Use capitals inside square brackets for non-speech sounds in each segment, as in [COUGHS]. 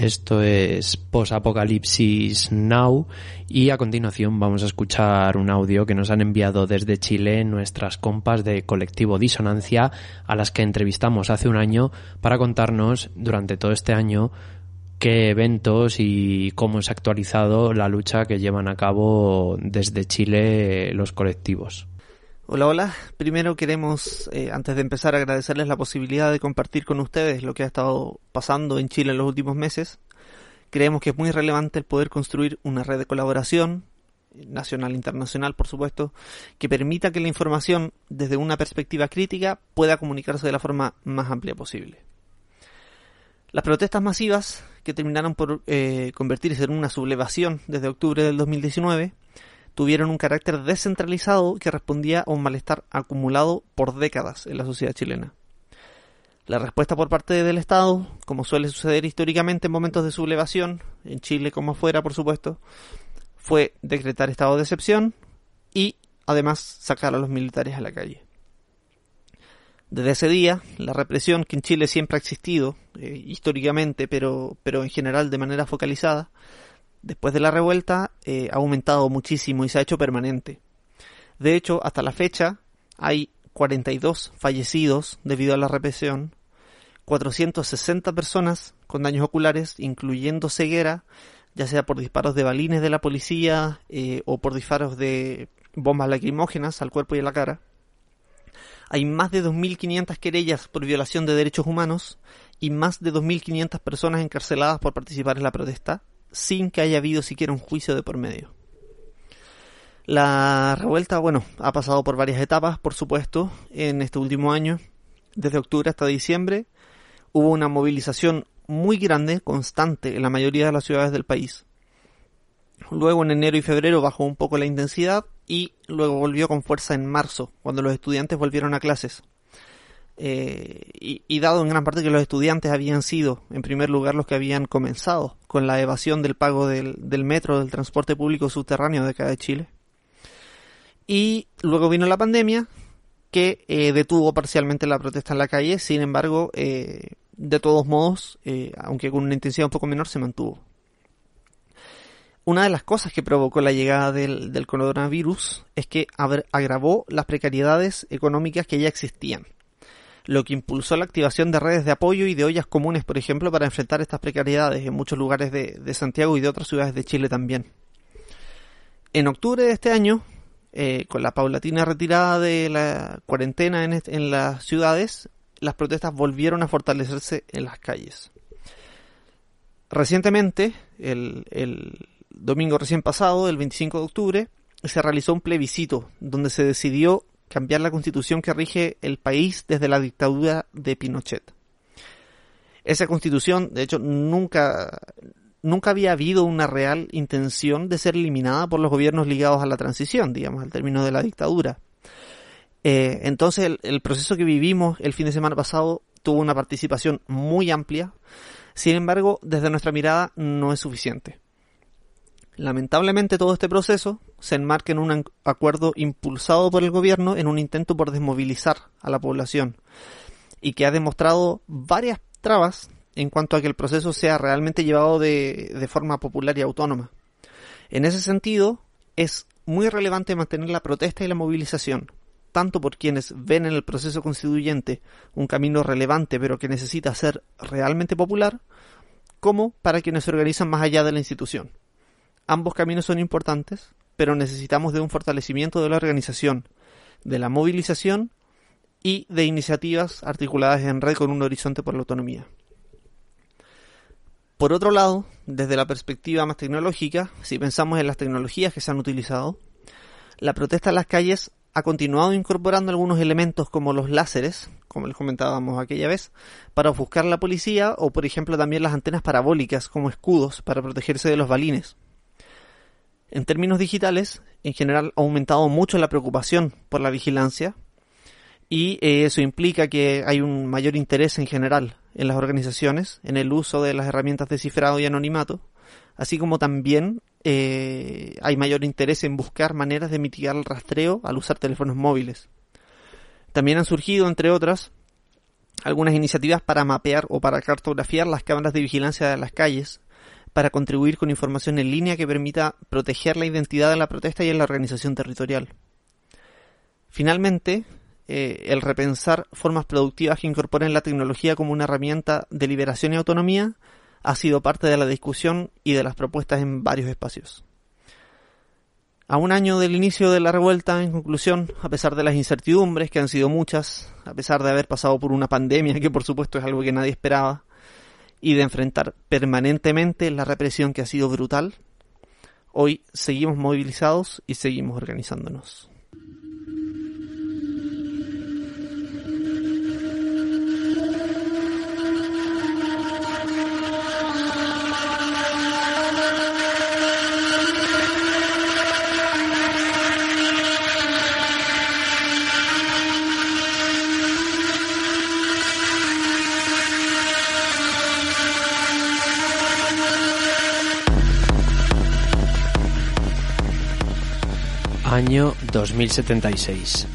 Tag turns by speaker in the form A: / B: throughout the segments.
A: Esto es Post-Apocalipsis Now y a continuación vamos a escuchar un audio que nos han enviado desde Chile nuestras compas de colectivo Disonancia a las que entrevistamos hace un año para contarnos durante todo este año qué eventos y cómo se ha actualizado la lucha que llevan a cabo desde Chile los colectivos.
B: Hola, hola. Primero queremos, eh, antes de empezar, agradecerles la posibilidad de compartir con ustedes lo que ha estado pasando en Chile en los últimos meses. Creemos que es muy relevante el poder construir una red de colaboración, nacional e internacional, por supuesto, que permita que la información, desde una perspectiva crítica, pueda comunicarse de la forma más amplia posible. Las protestas masivas, que terminaron por eh, convertirse en una sublevación desde octubre del 2019, tuvieron un carácter descentralizado que respondía a un malestar acumulado por décadas en la sociedad chilena. La respuesta por parte del Estado, como suele suceder históricamente en momentos de sublevación, en Chile como afuera, por supuesto, fue decretar estado de excepción y además sacar a los militares a la calle. Desde ese día, la represión que en Chile siempre ha existido, eh, históricamente, pero, pero en general de manera focalizada, después de la revuelta eh, ha aumentado muchísimo y se ha hecho permanente. De hecho, hasta la fecha hay 42 fallecidos debido a la represión, 460 personas con daños oculares, incluyendo ceguera, ya sea por disparos de balines de la policía eh, o por disparos de bombas lacrimógenas al cuerpo y a la cara. Hay más de 2.500 querellas por violación de derechos humanos y más de 2.500 personas encarceladas por participar en la protesta, sin que haya habido siquiera un juicio de por medio. La revuelta, bueno, ha pasado por varias etapas, por supuesto, en este último año. Desde octubre hasta diciembre hubo una movilización muy grande, constante, en la mayoría de las ciudades del país. Luego en enero y febrero bajó un poco la intensidad y luego volvió con fuerza en marzo, cuando los estudiantes volvieron a clases. Eh, y, dado en gran parte que los estudiantes habían sido, en primer lugar, los que habían comenzado con la evasión del pago del, metro, del transporte público subterráneo de acá de Chile. Y luego vino la pandemia, que eh, detuvo parcialmente la protesta en la calle, sin embargo, eh, de todos modos, aunque con una intensidad un poco menor, se mantuvo. Una de las cosas que provocó la llegada del, del coronavirus es que agravó las precariedades económicas que ya existían lo que impulsó la activación de redes de apoyo y de ollas comunes, por ejemplo, para enfrentar estas precariedades en muchos lugares de, Santiago y de otras ciudades de Chile también. En octubre de este año, eh, con la paulatina retirada de la cuarentena en, las ciudades, las protestas volvieron a fortalecerse en las calles. Recientemente, el, el domingo recién pasado, el 25 de octubre, se realizó un plebiscito donde se decidió cambiar la constitución que rige el país desde la dictadura de Pinochet. Esa constitución, de hecho, nunca, nunca había habido una real intención de ser eliminada por los gobiernos ligados a la transición, digamos, al término de la dictadura. Eh, entonces, el, proceso que vivimos el fin de semana pasado tuvo una participación muy amplia. Sin embargo, desde nuestra mirada no es suficiente. Lamentablemente todo este proceso se enmarca en un acuerdo impulsado por el gobierno en un intento por desmovilizar a la población y que ha demostrado varias trabas en cuanto a que el proceso sea realmente llevado de, forma popular y autónoma. En ese sentido, es muy relevante mantener la protesta y la movilización, tanto por quienes ven en el proceso constituyente un camino relevante pero que necesita ser realmente popular, como para quienes se organizan más allá de la institución. Ambos caminos son importantes, pero necesitamos de un fortalecimiento de la organización, de la movilización y de iniciativas articuladas en red con un horizonte por la autonomía. Por otro lado, desde la perspectiva más tecnológica, si pensamos en las tecnologías que se han utilizado, la protesta en las calles ha continuado incorporando algunos elementos como los láseres, como les comentábamos aquella vez, para ofuscar a la policía o por ejemplo también las antenas parabólicas como escudos para protegerse de los balines. En términos digitales, en general ha aumentado mucho la preocupación por la vigilancia y eh, eso implica que hay un mayor interés en general en las organizaciones en el uso de las herramientas de cifrado y anonimato, así como también eh, hay mayor interés en buscar maneras de mitigar el rastreo al usar teléfonos móviles. También han surgido, entre otras, algunas iniciativas para mapear o para cartografiar las cámaras de vigilancia de las calles, para contribuir con información en línea que permita proteger la identidad de la protesta y en la organización territorial. Finalmente, eh, el repensar formas productivas que incorporen la tecnología como una herramienta de liberación y autonomía ha sido parte de la discusión y de las propuestas en varios espacios. A un año del inicio de la revuelta, en conclusión, a pesar de las incertidumbres, que han sido muchas, a pesar de haber pasado por una pandemia, que por supuesto es algo que nadie esperaba, y de enfrentar permanentemente la represión que ha sido brutal, hoy seguimos movilizados y seguimos organizándonos.
A: Año 2076.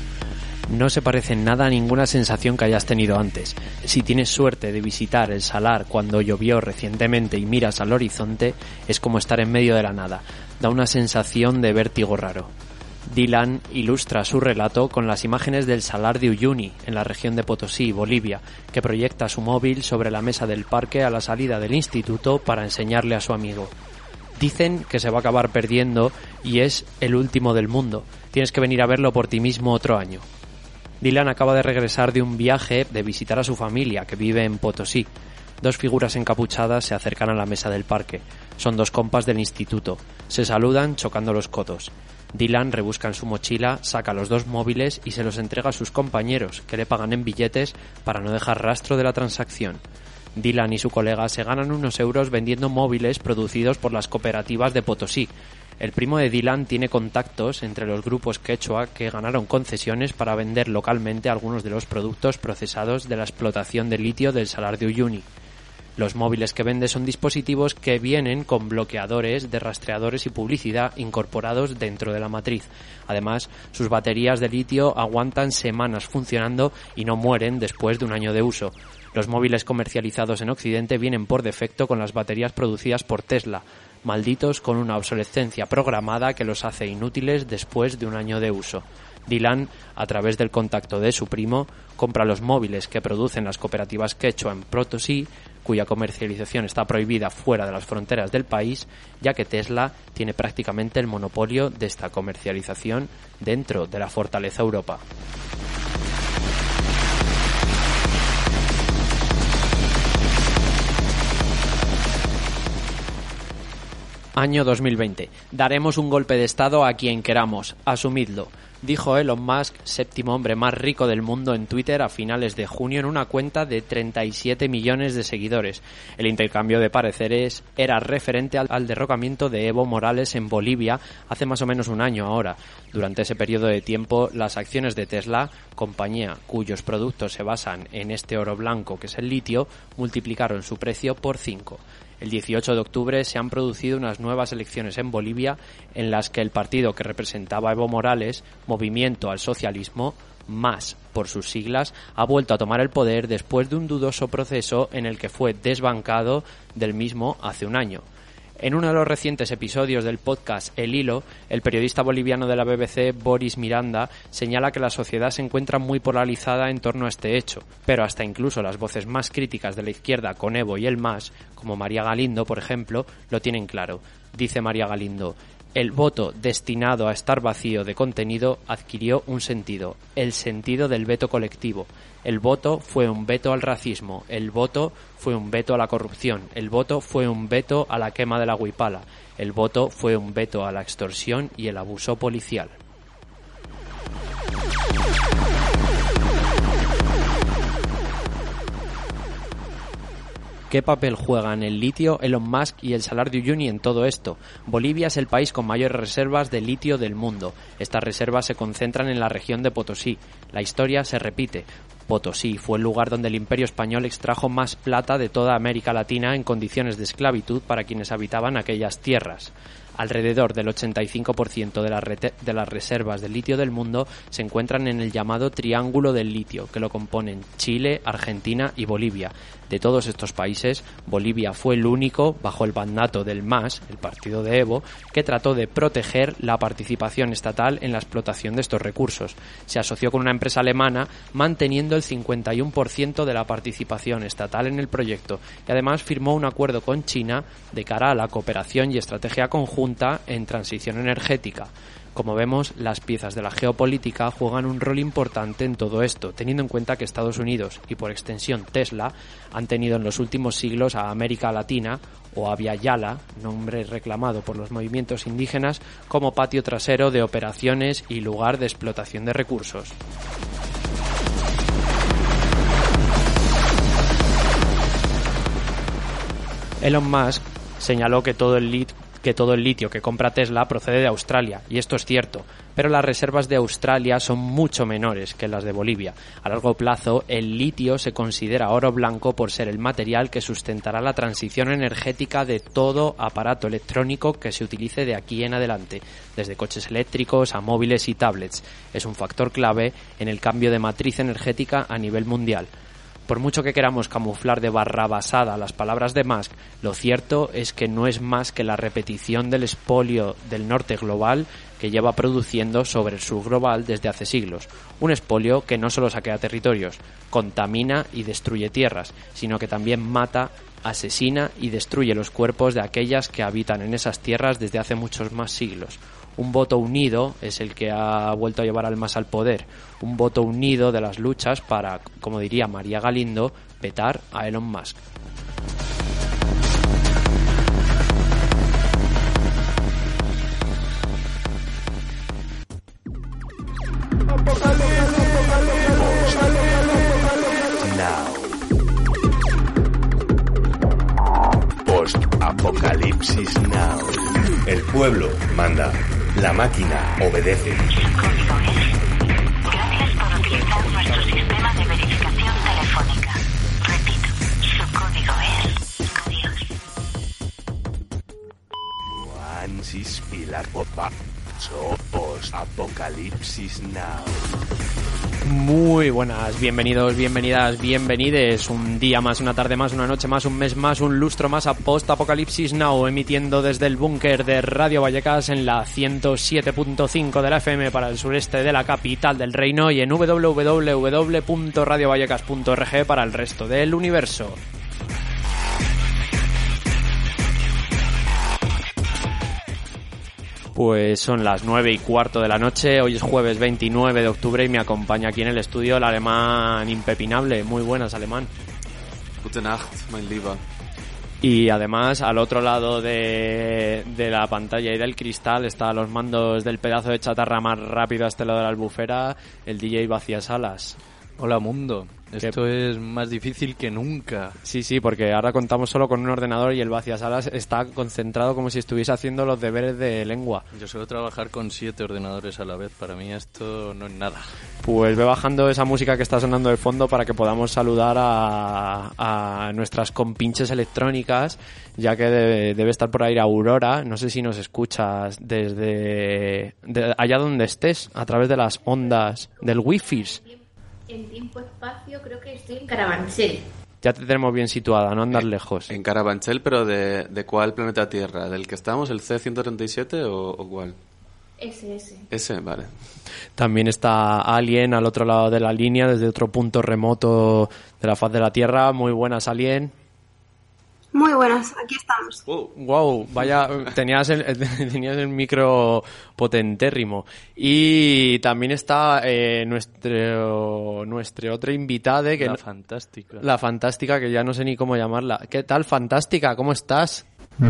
A: No se parece nada a ninguna sensación que hayas tenido antes. Si tienes suerte de visitar el salar cuando llovió recientemente y miras al horizonte, es como estar en medio de la nada. Da una sensación de vértigo raro. Dylan ilustra su relato con las imágenes del salar de Uyuni, en la región de Potosí, Bolivia, que proyecta su móvil sobre la mesa del parque a la salida del instituto para enseñarle a su amigo. Dicen que se va a acabar perdiendo y es el último del mundo. Tienes que venir a verlo por ti mismo otro año. Dylan acaba de regresar de un viaje de visitar a su familia, que vive en Potosí. Dos figuras encapuchadas se acercan a la mesa del parque. Son dos compas del instituto. Se saludan chocando los codos. Dylan rebusca en su mochila, saca los dos móviles y se los entrega a sus compañeros, que le pagan en billetes para no dejar rastro de la transacción. Dylan y su colega se ganan unos euros vendiendo móviles producidos por las cooperativas de Potosí. El primo de Dylan tiene contactos entre los grupos quechua que ganaron concesiones para vender localmente algunos de los productos procesados de la explotación de litio del Salar de Uyuni. Los móviles que vende son dispositivos que vienen con bloqueadores de rastreadores y publicidad incorporados dentro de la matriz. Además, sus baterías de litio aguantan semanas funcionando y no mueren después de un año de uso. Los móviles comercializados en Occidente vienen por defecto con las baterías producidas por Tesla, malditos con una obsolescencia programada que los hace inútiles después de un año de uso. Dylan, a través del contacto de su primo, compra los móviles que producen las cooperativas Quechua en Protosí, cuya comercialización está prohibida fuera de las fronteras del país, ya que Tesla tiene prácticamente el monopolio de esta comercialización dentro de la fortaleza Europa. Año 2020. Daremos un golpe de Estado a quien queramos. Asumidlo. Dijo Elon Musk, séptimo hombre más rico del mundo en Twitter a finales de junio en una cuenta de 37 millones de seguidores. El intercambio de pareceres era referente al, derrocamiento de Evo Morales en Bolivia hace más o menos un año ahora. Durante ese periodo de tiempo, las acciones de Tesla, compañía cuyos productos se basan en este oro blanco que es el litio, multiplicaron su precio por 5. El 18 de octubre se han producido unas nuevas elecciones en Bolivia en las que el partido que representaba Evo Morales, Movimiento al Socialismo, más por sus siglas, ha vuelto a tomar el poder después de un dudoso proceso en el que fue desbancado del mismo hace un año. En uno de los recientes episodios del podcast El Hilo, el periodista boliviano de la BBC, Boris Miranda, señala que la sociedad se encuentra muy polarizada en torno a este hecho, pero hasta incluso las voces más críticas de la izquierda con Evo y el MAS, como María Galindo, por ejemplo, lo tienen claro. Dice María Galindo, el voto destinado a estar vacío de contenido adquirió un sentido, el sentido del veto colectivo. El voto fue un veto al racismo, el voto fue un veto a la corrupción, el voto fue un veto a la quema de la huipala, el voto fue un veto a la extorsión y el abuso policial. ¿Qué papel juegan el litio, Elon Musk y el Salar de Uyuni en todo esto? Bolivia es el país con mayores reservas de litio del mundo. Estas reservas se concentran en la región de Potosí. La historia se repite. Potosí fue el lugar donde el imperio español extrajo más plata de toda América Latina en condiciones de esclavitud para quienes habitaban aquellas tierras. Alrededor del 85% de de las reservas de litio del mundo se encuentran en el llamado Triángulo del Litio, que lo componen Chile, Argentina y Bolivia. De todos estos países, Bolivia fue el único, bajo el mandato del MAS, el partido de Evo, que trató de proteger la participación estatal en la explotación de estos recursos. Se asoció con una empresa alemana manteniendo el 51% de la participación estatal en el proyecto y además firmó un acuerdo con China de cara a la cooperación y estrategia conjunta en transición energética. Como vemos, las piezas de la geopolítica juegan un rol importante en todo esto, teniendo en cuenta que Estados Unidos y por extensión Tesla han tenido en los últimos siglos a América Latina o a Yala, nombre reclamado por los movimientos indígenas, como patio trasero de operaciones y lugar de explotación de recursos. Elon Musk señaló que todo el lead que todo el litio que compra Tesla procede de Australia, y esto es cierto, pero las reservas de Australia son mucho menores que las de Bolivia. A largo plazo, el litio se considera oro blanco por ser el material que sustentará la transición energética de todo aparato electrónico que se utilice de aquí en adelante, desde coches eléctricos a móviles y tablets. Es un factor clave en el cambio de matriz energética a nivel mundial. Por mucho que queramos camuflar de barra basada las palabras de Musk, lo cierto es que no es más que la repetición del espolio del norte global que lleva produciendo sobre el sur global desde hace siglos. Un espolio que no solo saquea territorios, contamina y destruye tierras, sino que también mata, asesina y destruye los cuerpos de aquellas que habitan en esas tierras desde hace muchos más siglos un voto unido es el que ha vuelto a llevar al más al poder. Un voto unido de las luchas para, como diría María Galindo, petar a Elon Musk.
C: Post Apocalipsis Now. El pueblo manda. La máquina obedece.
D: Gracias por utilizar nuestro sistema de verificación telefónica. Repito, su código es adiós.
C: Pilar. Somos Apocalipsis Now.
A: Muy buenas, bienvenidos, bienvenidas, bienvenides. Un día más, una tarde más, una noche más, un mes más, un lustro más a Post Apocalipsis Now, emitiendo desde el búnker de Radio Vallecas en la 107.5 de la FM para el sureste de la capital del reino y en www.radiovallecas.org para el resto del universo. Pues son las nueve y cuarto de la noche, hoy es jueves 29 de octubre y me acompaña aquí en el estudio el alemán impepinable. Muy buenas, alemán.
E: Gute Nacht, mein Lieber.
A: Y además, al otro lado de, de la pantalla y del cristal está los mandos del pedazo de chatarra más rápido a este lado de la albufera, el DJ Vacías Alas.
F: Hola mundo, esto es más difícil que nunca.
A: Sí, sí, porque ahora contamos solo con un ordenador y el vaciasalas está concentrado como si estuviese haciendo los deberes de lengua.
F: Yo suelo trabajar con siete ordenadores a la vez, para mí esto no es nada.
A: Pues ve bajando esa música que está sonando de fondo para que podamos saludar a, a nuestras compinches electrónicas, ya que debe, debe, estar por ahí Aurora, no sé si nos escuchas desde de allá donde estés, a través de las ondas del wifi
G: en tiempo-espacio creo que estoy en Carabanchel.
A: Ya te tenemos bien situada, no andar lejos.
E: En Carabanchel, pero de, de, cuál planeta Tierra? ¿Del que estamos, el C-137 o, o, cuál?
G: Ese, ese.
E: Ese, vale.
A: También está Alien al otro lado de la línea, desde otro punto remoto de la faz de la Tierra. Muy buenas, Alien.
H: Muy buenas, aquí estamos.
A: Wow, wow vaya, tenías el, [LAUGHS] tenías el micro potentérrimo. Y también está eh, nuestro, nuestra otra invitada. Que
F: la
A: no,
F: fantástica.
A: La fantástica, que ya no sé ni cómo llamarla. ¿Qué tal, fantástica? ¿Cómo estás?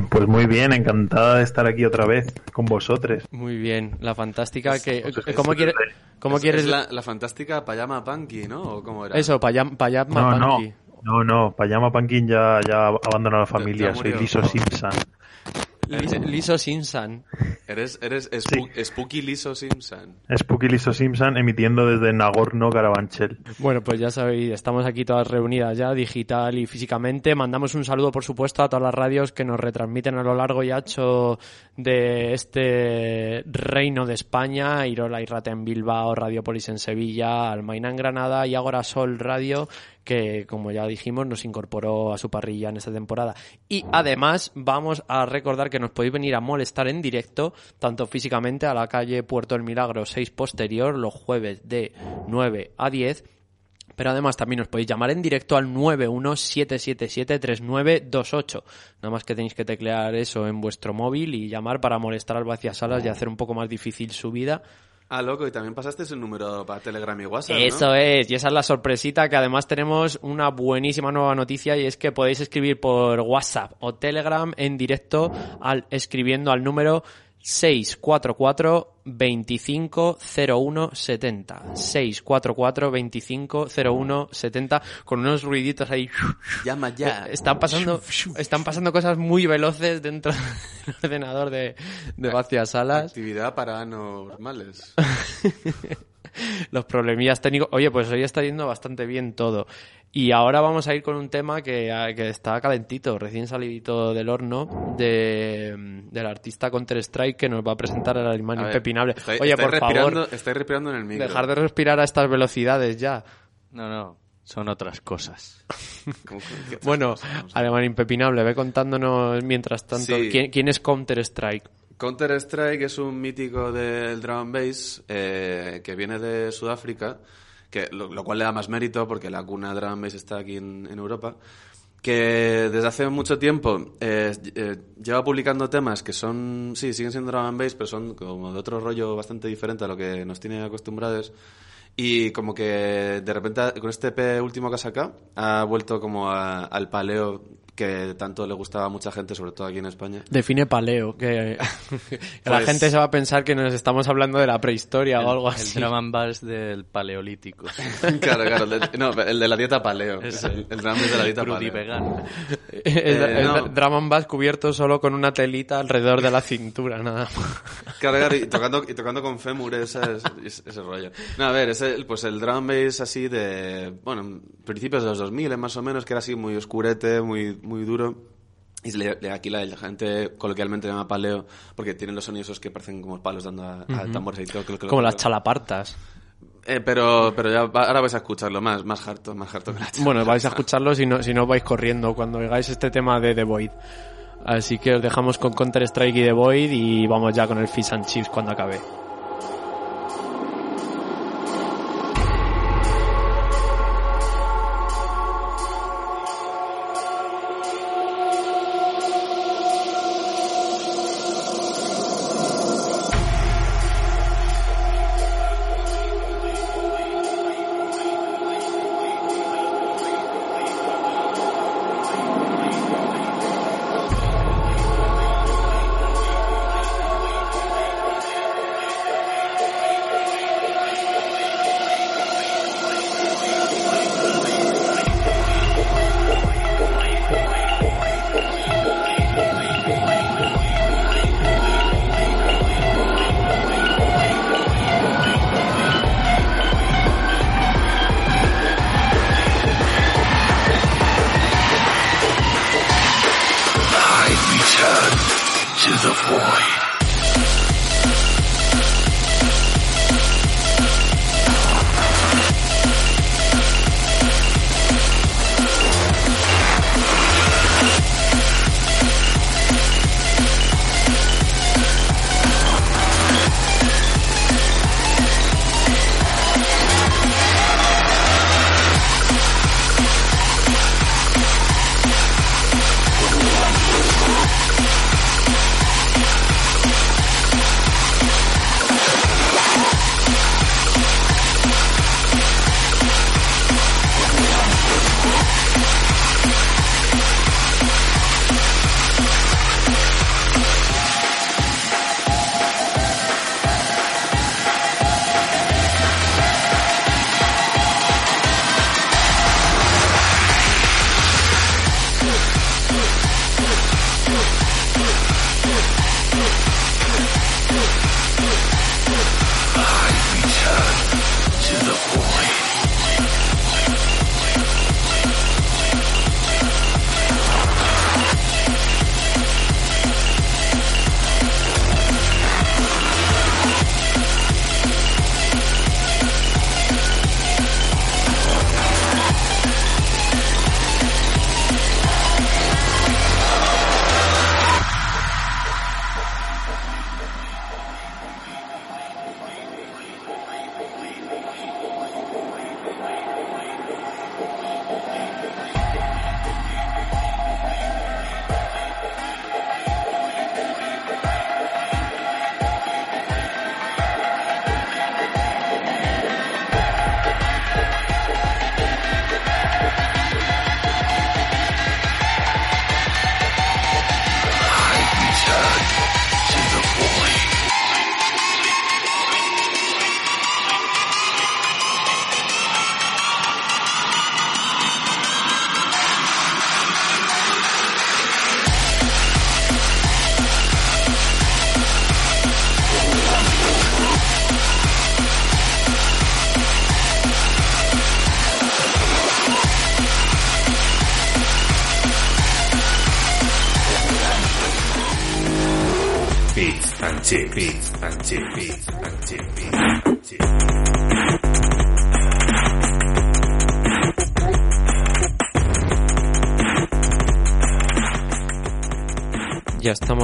I: Pues muy bien, encantada de estar aquí otra vez con vosotros.
A: Muy bien, la fantástica que... ¿Cómo, quiere, cómo
E: es,
A: quieres...?
E: Es la, la, fantástica Payama Punky, ¿no? ¿O cómo era?
A: Eso, Payama, Payama
I: no,
A: Punky.
I: No. No, no, Payama Pankin ya, ya abandonó la familia, soy. Liso Simpson.
A: Liso, Liso Simpson.
E: Eres, eres Spook- Spooky Liso Simpson.
I: Spooky Liso Simpson emitiendo desde Nagorno Carabanchel.
A: Bueno, pues ya sabéis, estamos aquí todas reunidas ya, digital y físicamente. Mandamos un saludo, por supuesto, a todas las radios que nos retransmiten a lo largo y ancho de este reino de España, Irola y Rata en Bilbao, Radiopolis en Sevilla, Almaina en Granada y Agora Sol Radio, que como ya dijimos nos incorporó a su parrilla en esta temporada. Y además vamos a recordar que nos podéis venir a molestar en directo, tanto físicamente a la calle Puerto del Milagro 6 posterior, los jueves de 9 a 10, pero además también os podéis llamar en directo al 917773928. Nada más que tenéis que teclear eso en vuestro móvil y llamar para molestar al vaciasalas y hacer un poco más difícil su vida.
E: Ah, loco, y también pasaste ese número para Telegram y WhatsApp,
A: Eso es, y esa es la sorpresita que además tenemos una buenísima nueva noticia y es que podéis escribir por WhatsApp o Telegram en directo al, escribiendo al número 644 250170 644 250170 con unos ruiditos ahí
E: Llama ya.
A: Eh, están pasando están pasando cosas muy veloces dentro [LAUGHS] del ordenador de, de Vacias Salas
E: Actividad paranormales. [LAUGHS]
A: los problemillas técnicos. Oye, pues hoy está yendo bastante bien todo. Y ahora vamos a ir con un tema que, ah, que está calentito, recién salidito del horno, de, del artista Counter-Strike que nos va a presentar el alemán
E: A ver,
A: impepinable. Oye, por favor,
E: Estáis respirando en el micro.
A: dejar de respirar a estas velocidades ya.
F: No, no, son otras cosas. [LAUGHS]
E: ¿Cómo- qué- qué-
A: Bueno, alemán impepinable, ve contándonos mientras tanto
E: Sí.
A: ¿quién, quién es Counter-Strike.
E: Counter-Strike es un mítico del drum and bass eh, que viene de Sudáfrica, que, lo, lo cual le da más mérito porque la cuna drum bass está aquí en, en Europa, que desde hace mucho tiempo eh, eh, lleva publicando temas que son, sí, siguen siendo drum and bass, pero son como de otro rollo bastante diferente a lo que nos tiene acostumbrados. Y como que de repente con este EP último que ha sacado ha vuelto como a- al paleo que tanto le gustaba a mucha gente, sobre todo aquí en España.
A: Define paleo, que, [LAUGHS] la
E: Pues-
A: gente se va a pensar que nos estamos hablando de la prehistoria o algo
F: el
A: así.
F: drum and bass del paleolítico. [LAUGHS]
E: Claro, claro. el de- no, el de la dieta paleo. Es el, el drum de la dieta paleo.
F: vegano. [LAUGHS]
E: Eh,
A: es
E: no.
A: drum and bass cubierto solo con una telita alrededor de la cintura, nada más.
E: Claro, claro, y tocando, y tocando con fémur ese, ese, ese rollo. No, a ver, es el, pues el drum bass así de, bueno, principios de los 2000 más o menos, que era así muy oscurete, muy, muy duro. Y se le- aquí la, la gente coloquialmente llama paleo porque tienen los sonidos esos que parecen como palos dando a, a
A: Ujú.
E: tambores y todo.
A: Como las chalapartas.
E: Eh, pero, pero ya ahora vais a escucharlo más, más harto, más harto que la [LAUGHS]
A: Bueno, vais a escucharlo si no, si no vais corriendo cuando oigáis este tema de The Void. Así que os dejamos con Counter-Strike y The Void y vamos ya con el Fish and Chips cuando acabe.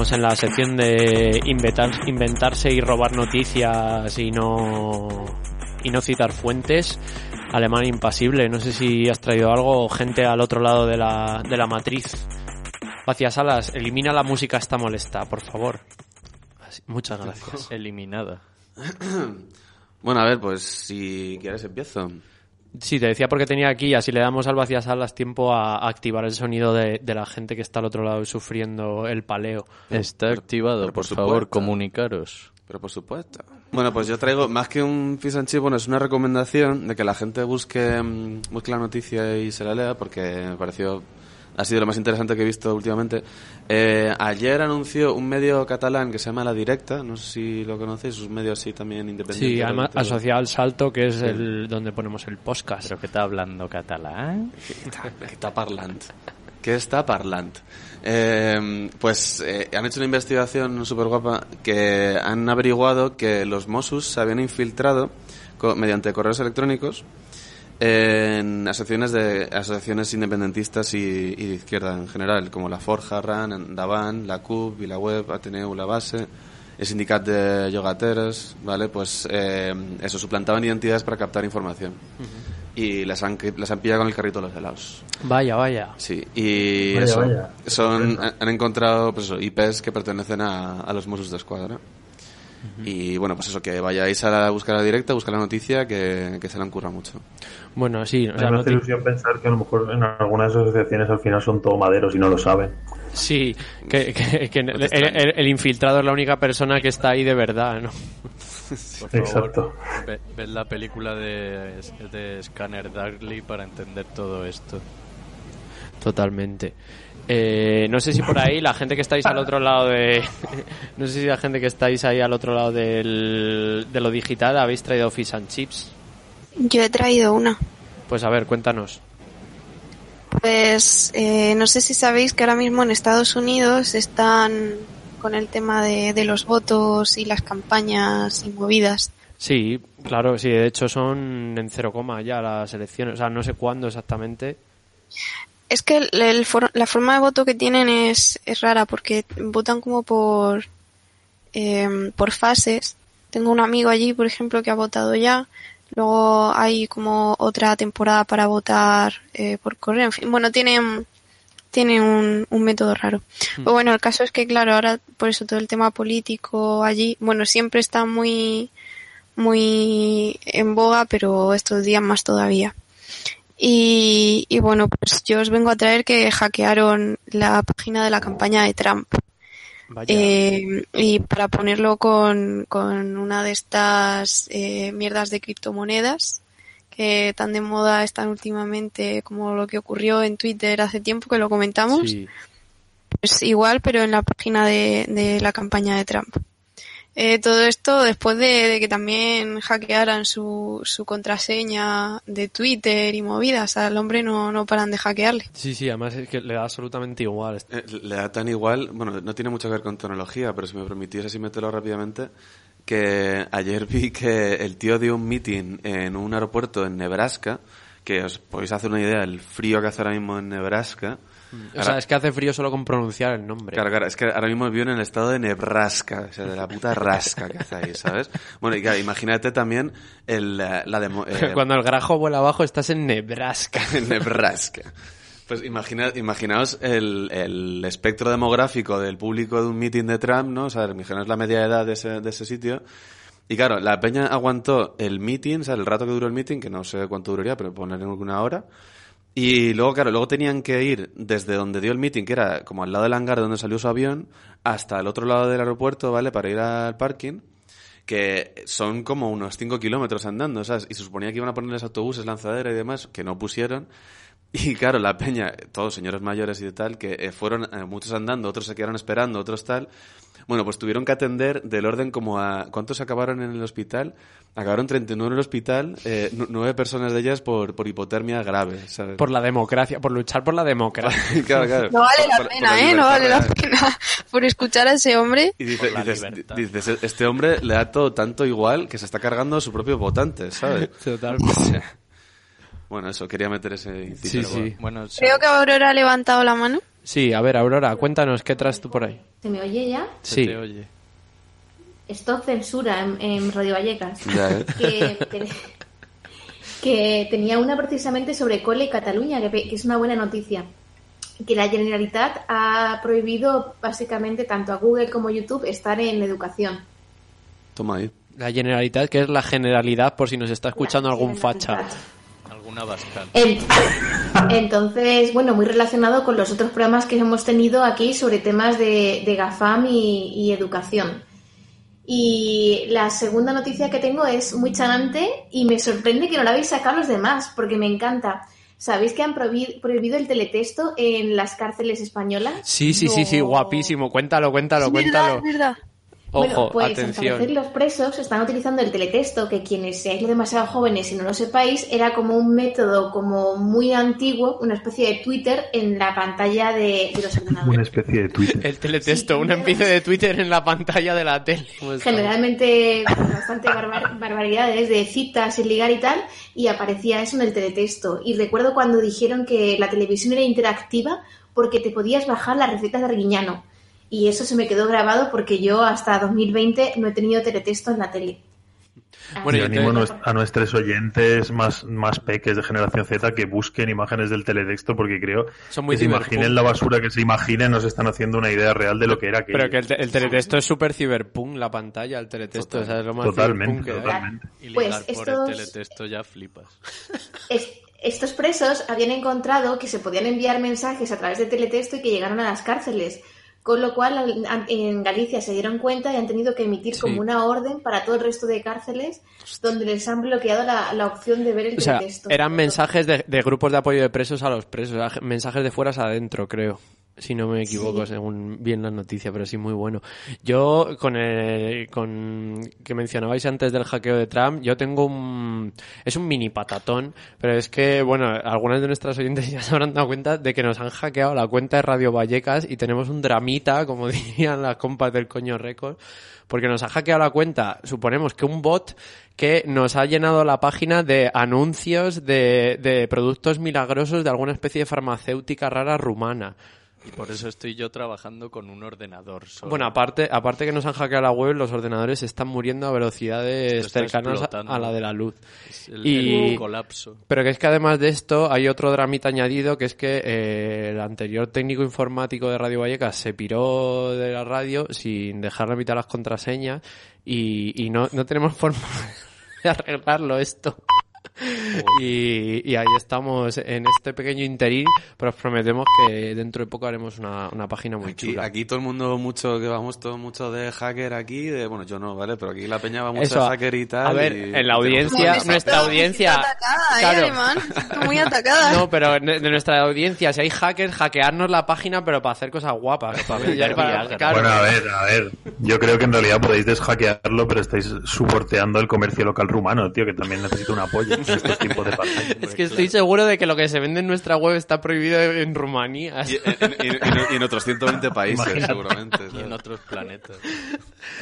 A: Estamos en la sección de inventar, inventarse y robar noticias y no y no citar fuentes. Alemán impasible. No sé si has traído algo. Gente al otro lado de la, de la matriz. Vacias alas, elimina la música está molesta, por favor. Así- Muchas gracias.
F: Eliminada. [COUGHS]
E: Bueno, a ver, pues si quieres empiezo.
A: Sí, te decía porque tenía aquí, así le damos al vacías alas tiempo a, a activar el sonido de, de la gente que está al otro lado y sufriendo el paleo.
F: Está activado,
E: pero
F: por,
E: por
F: favor, comunicaros.
E: Pero por supuesto. Bueno, pues yo traigo, más que un fish and chip, bueno, es una recomendación de que la gente busque, mm, busque la noticia y se la lea, porque me pareció, ha sido lo más interesante que he visto últimamente. Eh, ayer anunció un medio catalán que se llama La Directa, no sé si lo conocéis, es un medio así también independiente.
A: Sí, además asociado al salto, que es el donde ponemos el podcast.
F: ¿Pero qué está hablando catalán?
E: que está parlant. Que está parlant. Eh, pues eh, han hecho una investigación súper guapa que han averiguado que los Mossos se habían infiltrado mediante correos electrónicos en asociaciones de asociaciones independentistas y, y de izquierda en general, como la Forja, RAN, Davant, la CUP, Vilaweb, Ateneu, La Base, el Sindicato de Yogateros, ¿vale? Pues eh, eso, suplantaban identidades para captar información. Y las han, las han pillado con el carrito de los helados.
A: Vaya, vaya.
E: Sí, y
I: Vaya,
E: eso,
I: vaya.
E: son, han encontrado pues eso, IPs que pertenecen a, a los Mossos de Escuadra. Y bueno, pues eso, que vayáis a la buscar la directa, buscar la noticia, que, que se la han currado mucho.
A: Bueno, sí, o
I: A
A: sea,
I: me
A: no
I: hace
A: te-
I: ilusión pensar que a lo mejor en algunas asociaciones al final son todo maderos y no lo saben.
A: sí, que, que- que el, infiltrado es la única persona que está ahí de verdad, ¿no?
F: Por favor,
I: Exacto.
F: ve- ved la película de, de Scanner Darkly para entender todo esto.
A: Totalmente. Eh, no sé si por ahí la gente que estáis al otro lado de... [LAUGHS] no sé si la gente que estáis ahí al otro lado del, de lo digital habéis traído fish and chips.
H: Yo he traído una.
A: Pues a ver, cuéntanos.
H: Pues eh, no sé si sabéis que ahora mismo en Estados Unidos están con el tema de, de los votos y las campañas y movidas.
A: Sí, claro, sí, de hecho son en cero coma ya las elecciones, o sea, no sé cuándo exactamente.
H: Es que el- el for- la forma de voto que tienen es, es rara porque votan como por, em, por fases. Tengo un amigo allí, por ejemplo, que ha votado ya. Luego hay como otra temporada para votar eh, por correo. En fin, bueno, tienen, tienen un, un método raro. Pero bueno, el caso es que, claro, ahora por eso todo el tema político allí, bueno, siempre está muy, muy en boga, pero estos días más todavía. Y, y bueno, pues yo os vengo a traer que hackearon la página de la campaña de Trump. Eh, y para ponerlo con, con una de estas eh, mierdas de criptomonedas que tan de moda están últimamente como lo que ocurrió en Twitter hace tiempo que lo comentamos,
A: Sí.
H: pues igual pero en la página de, de la campaña de Trump. Eh, todo esto después de, de que también hackearan su, su contraseña de Twitter y movidas. Al hombre no, no paran de hackearle.
A: Sí, sí, además es que le da absolutamente igual.
E: Eh, le da tan igual, bueno, no tiene mucho que ver con tecnología, pero si me permitís así meterlo rápidamente, que ayer vi que el tío dio un meeting en un aeropuerto en Nebraska, que os podéis hacer una idea del frío que hace ahora mismo en Nebraska.
A: O sea, es que hace frío solo con pronunciar el nombre.
E: Claro, claro, es que ahora mismo vivo en el estado de Nebraska, o sea, de la puta rasca que hace ahí, ¿sabes? Bueno, y claro, imagínate también el, eh, la demo, [LAUGHS] eh,
A: Cuando el grajo vuela abajo estás en Nebraska. [LAUGHS]
E: en Nebraska. Pues imagina, imaginaos el, el espectro demográfico del público de un meeting de Trump, ¿no? O sea, imaginaos la media edad de ese, de ese sitio. Y claro, la peña aguantó el meeting, o sea, el rato que duró el meeting, que no sé cuánto duraría, pero poner en alguna hora. Y luego, claro, luego tenían que ir desde donde dio el meeting, que era como al lado del hangar donde salió su avión, hasta el otro lado del aeropuerto, ¿vale? Para ir al parking que son como unos 5 kilómetros andando, ¿sabes? Y se suponía que iban a ponerles autobuses, lanzadera y demás, que no pusieron. [LAUGHS] Y claro, la peña, todos señores mayores y de tal, que eh, fueron eh, muchos andando, otros se quedaron esperando, otros tal. Bueno, pues tuvieron que atender del orden como a... ¿Cuántos acabaron en el hospital? Acabaron 39 en el hospital, eh, nu- nueve personas de ellas por, por hipotermia grave, ¿sabes?
A: Por la democracia, por luchar por la democracia. [LAUGHS]
E: Claro, claro.
H: No vale la
E: Por- por
H: pena,
E: la
H: ¿eh? No vale la pena por escuchar a ese hombre.
E: Y dice-
F: Por la
E: dices,
F: libertad.
E: dices, este hombre le da todo tanto igual que se está cargando a su propio votante, ¿sabes? [LAUGHS]
A: Totalmente.
E: Bueno, eso, quería meter ese inciso.
A: Sí, sí.
F: Bueno, se-
H: Creo que Aurora ha levantado la mano.
A: Sí, a ver, Aurora, cuéntanos, ¿qué traes tú por ahí?
G: ¿Se me oye ya?
F: se
A: Sí.
F: te oye.
G: Esto censura en, en Radio Vallecas.
E: Ya, ¿eh? [LAUGHS]
G: que, ten- que tenía una precisamente sobre Cole y Cataluña, que, que es una buena noticia. Que la Generalitat ha prohibido básicamente tanto a Google como YouTube estar en educación.
E: Toma ahí.
A: La Generalitat, que es la generalidad, por si nos está escuchando
G: La
A: algún facha.
F: Alguna bastante.
G: En- [LAUGHS] Entonces, bueno, muy relacionado con los otros programas que hemos tenido aquí sobre temas de, de GAFAM y, y educación. Y la segunda noticia que tengo es muy chanante y me sorprende que no la habéis sacado los demás, porque me encanta. ¿Sabéis que han prohibi- prohibido el teletexto en las cárceles españolas?
A: Sí, sí, sí, sí, guapísimo. Cuéntalo, cuéntalo,
H: es verdad,
A: cuéntalo.
H: es verdad.
A: Ojo,
G: bueno, pues al
A: atención.
G: parecer los presos están utilizando el teletexto, que quienes seáis demasiado jóvenes y no lo sepáis, era como un método como muy antiguo, una especie de Twitter en la pantalla de, de los
I: Una
G: ordenadores.
I: especie de Twitter.
A: El teletexto,
G: Sí,
A: un empiece de Twitter en la pantalla de la tele.
G: Generalmente con bastante barbar- barbaridades de citas sin ligar y tal, y aparecía eso en el teletexto. Y recuerdo cuando dijeron que la televisión era interactiva porque te podías bajar las recetas de Arguiñano. Y eso se me quedó grabado porque yo hasta 2020 no he tenido teletexto en la tele.
A: Bueno, y
I: animo [LAUGHS] a nuestros oyentes más, más peques de generación Z que busquen imágenes del teletexto porque creo
A: Son muy
I: que se imaginen la basura que se imaginen, nos están haciendo una idea real de lo que era aquello.
A: Pero que el, te- el teletexto es súper ciberpunk, la pantalla, el teletexto,
E: Total.
A: o sea, es lo más
I: Totalmente,
A: hay.
I: totalmente.
F: Y
G: Pues
F: ligar por
G: estos-
F: el teletexto ya flipas. [LAUGHS]
G: Es- estos presos habían encontrado que se podían enviar mensajes a través de teletexto y que llegaron a las cárceles. Con lo cual, en Galicia se dieron cuenta y han tenido que emitir
A: Sí.
G: como una orden para todo el resto de cárceles donde les han bloqueado la, la opción de ver el
A: O sea, eran mensajes de, de grupos de apoyo de presos a los presos, mensajes de fueras adentro, creo. Si no me equivoco,
G: Sí.
A: según bien la noticia, pero sí muy bueno. Yo, con el, con que mencionabais antes del hackeo de Trump, yo tengo un, es un mini patatón, pero es que, bueno, algunas de nuestras oyentes [LAUGHS] ya se habrán dado cuenta de que nos han hackeado la cuenta de Radio Vallecas y tenemos un dramita, como [LAUGHS] dirían las compas del coño récord, porque nos ha hackeado la cuenta, suponemos que un bot que nos ha llenado la página de anuncios de, de productos milagrosos de alguna especie de farmacéutica rara rumana.
F: Y por eso estoy yo trabajando con un ordenador solo.
A: Bueno, aparte, aparte que nos han hackeado la web, los ordenadores están muriendo a velocidades cercanas a, la de la luz.
F: Es el,
A: y-
F: el colapso.
A: Pero que es que además de esto hay otro dramita añadido que es que eh, el anterior técnico informático de Radio Vallecas se piró de la radio sin dejarle mitad las contraseñas y, y no, no tenemos forma [LAUGHS] de arreglarlo esto. Y, y ahí estamos en este pequeño interín, pero os prometemos que dentro de poco haremos una, una página muy
E: Aquí,
A: chula.
E: aquí todo el mundo mucho, que vamos todo mucho de hacker aquí, de, bueno, yo no, ¿vale? Pero aquí la peña va mucho
A: Eso,
E: de hacker y tal.
A: a ver,
E: y-
A: en la audiencia, nuestra audiencia...
H: Atacada, ¿eh,
A: Claro.
H: muy atacada.
A: No, pero de, nuestra audiencia, si hay hackers, hackearnos la página, pero para hacer cosas guapas.
F: Para [LAUGHS]
A: Ya,
F: vender
A: para- claro.
I: Bueno, a ver, a ver. Yo creo que en realidad podéis deshackearlo, pero estáis soporteando el comercio local rumano, tío, que también necesita un apoyo [LAUGHS] estos tiempos de pandemia. [LAUGHS]
A: Es que estoy seguro de que lo que se vende en nuestra web está prohibido en Rumanía.
E: Y, en- y- y en otros 120 países,
I: Imagínate.
E: seguramente.
F: Y en
E: ¿sabes?
F: otros planetas.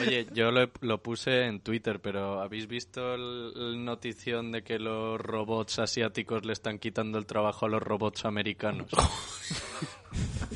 F: Oye, yo lo, lo puse en Twitter, pero ¿habéis visto el notición de que los robots asiáticos le están quitando el trabajo a los robots americanos? [LAUGHS]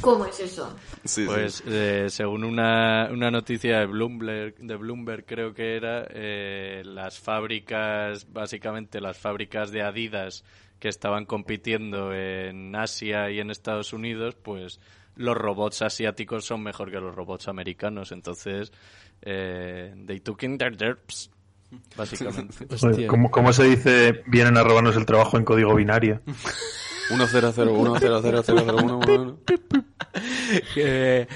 G: ¿Cómo es eso?
E: Sí, sí.
F: Pues eh, según una, una noticia de Bloomberg, de Bloomberg creo que era, eh, las fábricas, básicamente las fábricas de Adidas que estaban compitiendo en Asia y en Estados Unidos, pues los robots asiáticos son mejor que los robots americanos. Entonces, eh, they took in their derps, básicamente. [LAUGHS]
I: ¿Cómo, cómo se dice vienen a robarnos el trabajo en código binario? [LAUGHS]
E: 100100011. [LAUGHS]
A: Eh,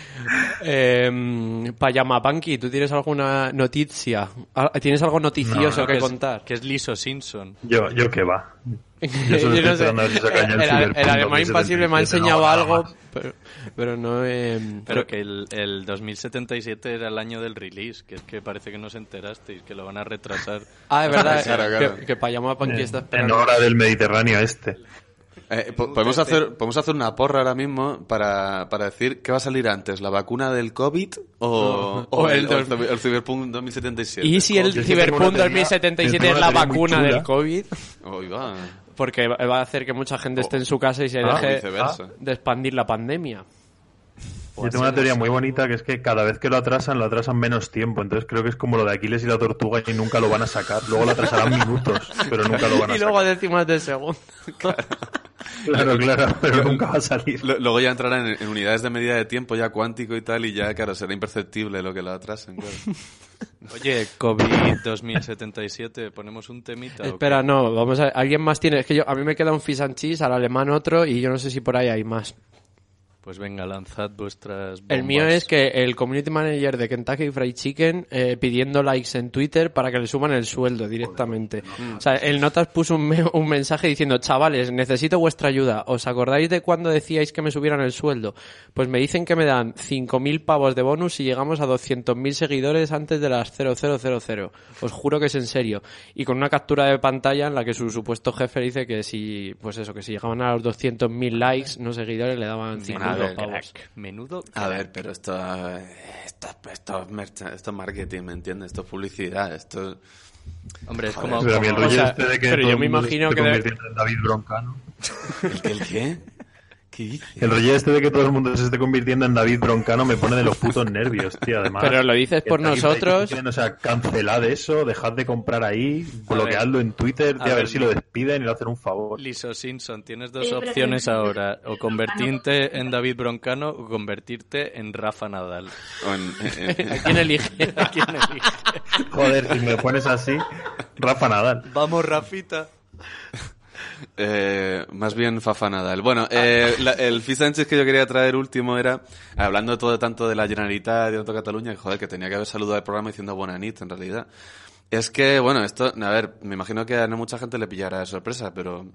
A: eh, Payamapanqui, ¿tú tienes alguna noticia? Ah, ¿Tienes algo noticioso
I: No,
A: que
F: es-
A: contar?
F: que es Liso Simpson.
I: Yo, yo qué va. Yo solo [LAUGHS] si sacan ya el
A: el, el alemán impasible me ha
I: 2077,
A: enseñado
I: no,
A: algo, pero, pero no he...
F: Pero que el, el 2077 era el año del release, que es que parece que no os enterasteis, que lo van a retrasar.
A: Ah, es verdad, [LAUGHS]
E: Claro,
A: eh,
E: claro.
A: que, que Payama Panqui está
I: En
A: esperando.
I: hora del Mediterráneo este.
E: Eh, po- podemos, hacer, podemos hacer una porra ahora mismo para, para decir qué va a salir antes, la vacuna del COVID o,
A: O
E: o
A: el
E: el, el Cyberpunk 2077.
A: ¿Y si el
I: Yo
A: Cyberpunk
I: una teoría-
A: 2077
I: tengo
A: es la vacuna del COVID?
E: Oh, va.
A: Porque va a hacer que mucha gente esté en su casa y se
E: Ah,
A: deje
E: viceversa.
A: de expandir la pandemia.
I: Yo tengo una teoría muy bonita que es que cada vez que lo atrasan, lo atrasan menos tiempo. Entonces creo que es como lo de Aquiles y la tortuga y nunca lo van a sacar. Luego lo atrasarán minutos, pero nunca lo van a [LAUGHS]
A: Y luego
I: sacar.
A: décimas de segundo. [LAUGHS]
I: Claro, claro, [LAUGHS] pero nunca va a salir.
E: Luego ya entrarán en, en unidades de medida de tiempo ya cuántico y tal y ya, claro, será imperceptible lo que lo atrasen. Claro. [LAUGHS]
F: Oye, COVID 2077, ¿ponemos un temita?
A: Espera, no, vamos a alguien más tiene, es que yo a mí me queda un fish and cheese, al alemán otro y yo no sé si por ahí hay más.
F: Pues venga, lanzad vuestras
A: El
F: bombas.
A: mío es que el community manager de Kentucky Fried Chicken eh, pidiendo likes en Twitter para que le suban el sueldo directamente. O sea, el Notas puso un, me- un mensaje diciendo, chavales, necesito vuestra ayuda. ¿Os acordáis de cuando decíais que me subieran el sueldo? Pues me dicen que me dan 5.000 pavos de bonus si llegamos a 200.000 seguidores antes de las 0000. Os juro que es en serio. Y con una captura de pantalla en la que su supuesto jefe dice que si, pues eso, que si llegaban a los 200.000 likes, no seguidores, le daban 5.000
E: ver,
A: pavos.
F: Crack, menudo
E: A ver, pero esto, esto, esto, es mercha- esto es marketing, ¿me entiendes? Esto es publicidad, esto...
F: Hombre, es
E: Joder,
F: como...
I: Pero
F: como-
A: o sea,
I: este de que
A: pero
I: todo
A: yo me imagino que
I: David Broncano.
E: ¿El qué? ¿El qué? ¿Qué dices?
I: El rollo este de que todo el mundo se esté convirtiendo en David Broncano me pone de los putos nervios, tío, [LAUGHS] además.
A: Pero lo dices por nosotros.
I: Chicken, O sea, cancelad eso, dejad de comprar ahí, bloqueadlo en Twitter, tío,
F: a
I: a, ver
F: ver,
I: si lo despiden y le hacen un favor.
F: Liso Simpson, tienes dos opciones ahora. O convertirte en David Broncano o convertirte en Rafa Nadal. [LAUGHS]
E: En-
A: ¿A quién elige? [LAUGHS]
F: ¿A quién elige?
I: Joder, si me pones así, Rafa Nadal.
F: Vamos, Rafita.
E: Eh, más bien Fafa Nadal. Bueno, eh, la- el Fish and Chips que yo quería traer último era, hablando todo tanto de la Generalitat de tanto Cataluña, que, joder, que tenía que haber saludado al programa diciendo buena nit, en realidad. Es que, bueno, esto, a ver, me imagino que a no mucha gente le pillará de sorpresa, pero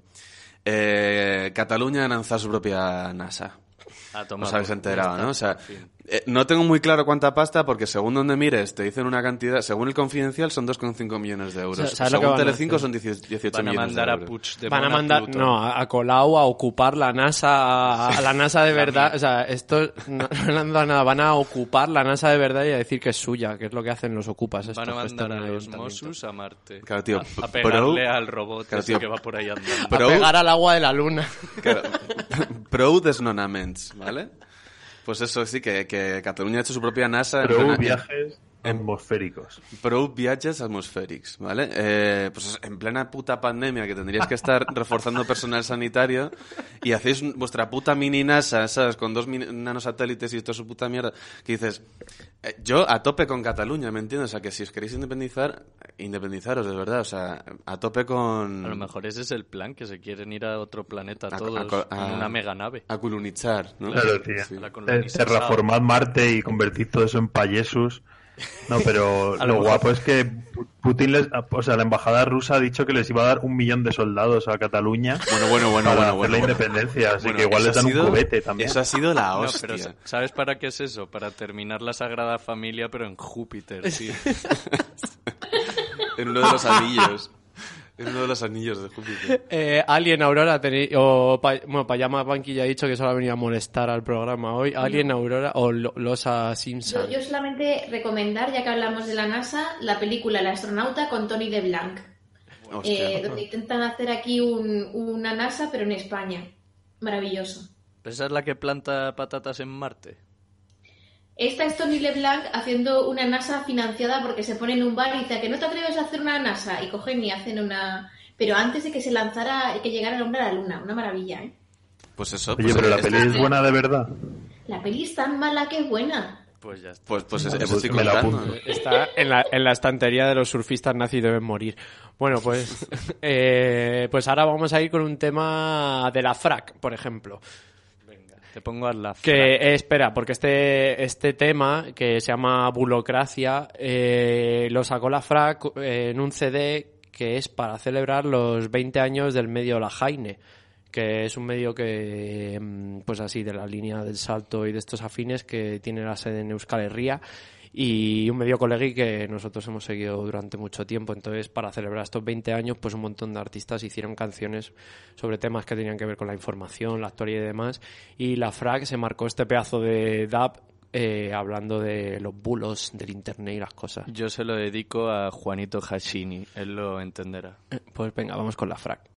E: eh, Cataluña ha lanzado su propia NASA. Os habéis enterado, ¿no? O sea. Eh, no tengo muy claro cuánta pasta porque según donde mires te dicen una cantidad, según el confidencial son 2,5 millones de euros.
A: O sea, ¿sabes lo que
E: según
A: van a
E: Telecinco son 18 18
F: Van a
E: millones
F: mandar
E: de
F: a
E: euros.
F: Puigdemont
A: Van a mandar, no, a Colau a ocupar la NASA, a, a la NASA de verdad. O sea, esto no, no le han dado nada. Van a ocupar la NASA de verdad y a decir que es suya, que es lo que hacen los ocupas.
F: Van a mandar a los. Mossos a Marte.
E: Claro, tío,
F: a, pegarle
E: pro-
F: al robot
E: Claro, tío,
F: que va por ahí andando.
A: A pegar al agua de la luna.
E: Claro. [LAUGHS] Pro desnonaments, ¿vale? Pues eso sí, que, que Cataluña ha hecho su propia NASA.
I: Pero viajes atmosféricos.
E: Pro viajes atmospherics, ¿vale? Eh, pues en plena puta pandemia que tendríais que estar [LAUGHS] reforzando personal sanitario y hacéis vuestra puta mini NASA, ¿sabes? Con dos nanosatélites y toda su puta mierda. Que dices, eh, yo a tope con Cataluña, ¿me entiendes? O sea, que si os queréis independizar, independizaros, de verdad. O sea, a tope con...
F: A lo mejor ese es el plan, que se quieren ir a otro planeta
E: A-
F: todos
E: a
F: en una mega nave.
E: A colonizar, ¿no?
I: Claro, tío.
E: Sí.
I: Eh. Terraformad Marte y convertid todo eso en payesus. No, pero [LAUGHS] lo, guapo es que Pu- Putin, les, o sea, la embajada rusa ha dicho que les iba a dar un millón de soldados a Cataluña
E: Bueno, bueno, bueno,
I: para
E: bueno,
I: hacer
E: bueno.
I: la
E: bueno.
I: independencia, así
E: Bueno,
I: que igual les dan
E: sido-
I: un cubete también.
E: Eso ha sido la
F: No,
E: hostia.
F: pero ¿sabes para qué es eso? Para terminar la Sagrada Familia, pero en Júpiter, tío. [LAUGHS]
E: En uno de los anillos. En uno de los anillos de Júpiter.
A: Eh, Alien Aurora, tenéis, o pa, bueno, Payama Banqui ya ha dicho que solo ha venido a molestar al programa hoy. Alien Aurora o Lo- Losa Simpson.
G: Yo, yo solamente recomendar, ya que hablamos de la NASA, la película El astronauta con Tony de Blanc,
E: Hostia.
G: eh, donde intentan hacer aquí un- una NASA, pero en España. Maravilloso.
F: ¿Esa es la que planta patatas en Marte?
G: Esta es Tony LeBlanc haciendo una NASA financiada porque se pone en un bar y dice que no te atreves a hacer una NASA y cogen y hacen una... Pero antes de que se lanzara, que llegara el hombre a la luna. Una maravilla, ¿eh?
E: Pues eso.
I: Oye,
E: pues
I: pero la peli es buena de verdad.
G: La peli es tan mala que es buena.
F: Pues ya está.
E: Pues, pues eso
I: pues
E: estoy
I: me la.
A: Está en la, en la estantería de los surfistas nazis deben morir. Bueno, pues, [LAUGHS] eh, pues ahora vamos a ir con un tema de la frac, por ejemplo.
F: Te pongo a la
A: Que, eh, espera, porque este, este tema, que se llama Bulocracia, eh, lo sacó la FRAC eh, en un CD que es para celebrar los 20 años del medio La Jaine, que es un medio que, mm, pues así, de la línea del salto y de estos afines, que tiene la sede en Euskal Herria y un medio colegui que nosotros hemos seguido durante mucho tiempo. Entonces, para celebrar estos 20 años, pues un montón de artistas hicieron canciones sobre temas que tenían que ver con la información, la actualidad y demás. Y la FRAC se marcó este pedazo de dab eh, hablando de los bulos del internet y las cosas.
F: Yo se lo dedico a Juanito Hashini, él lo entenderá.
A: Eh, Pues venga, vamos con la FRAC.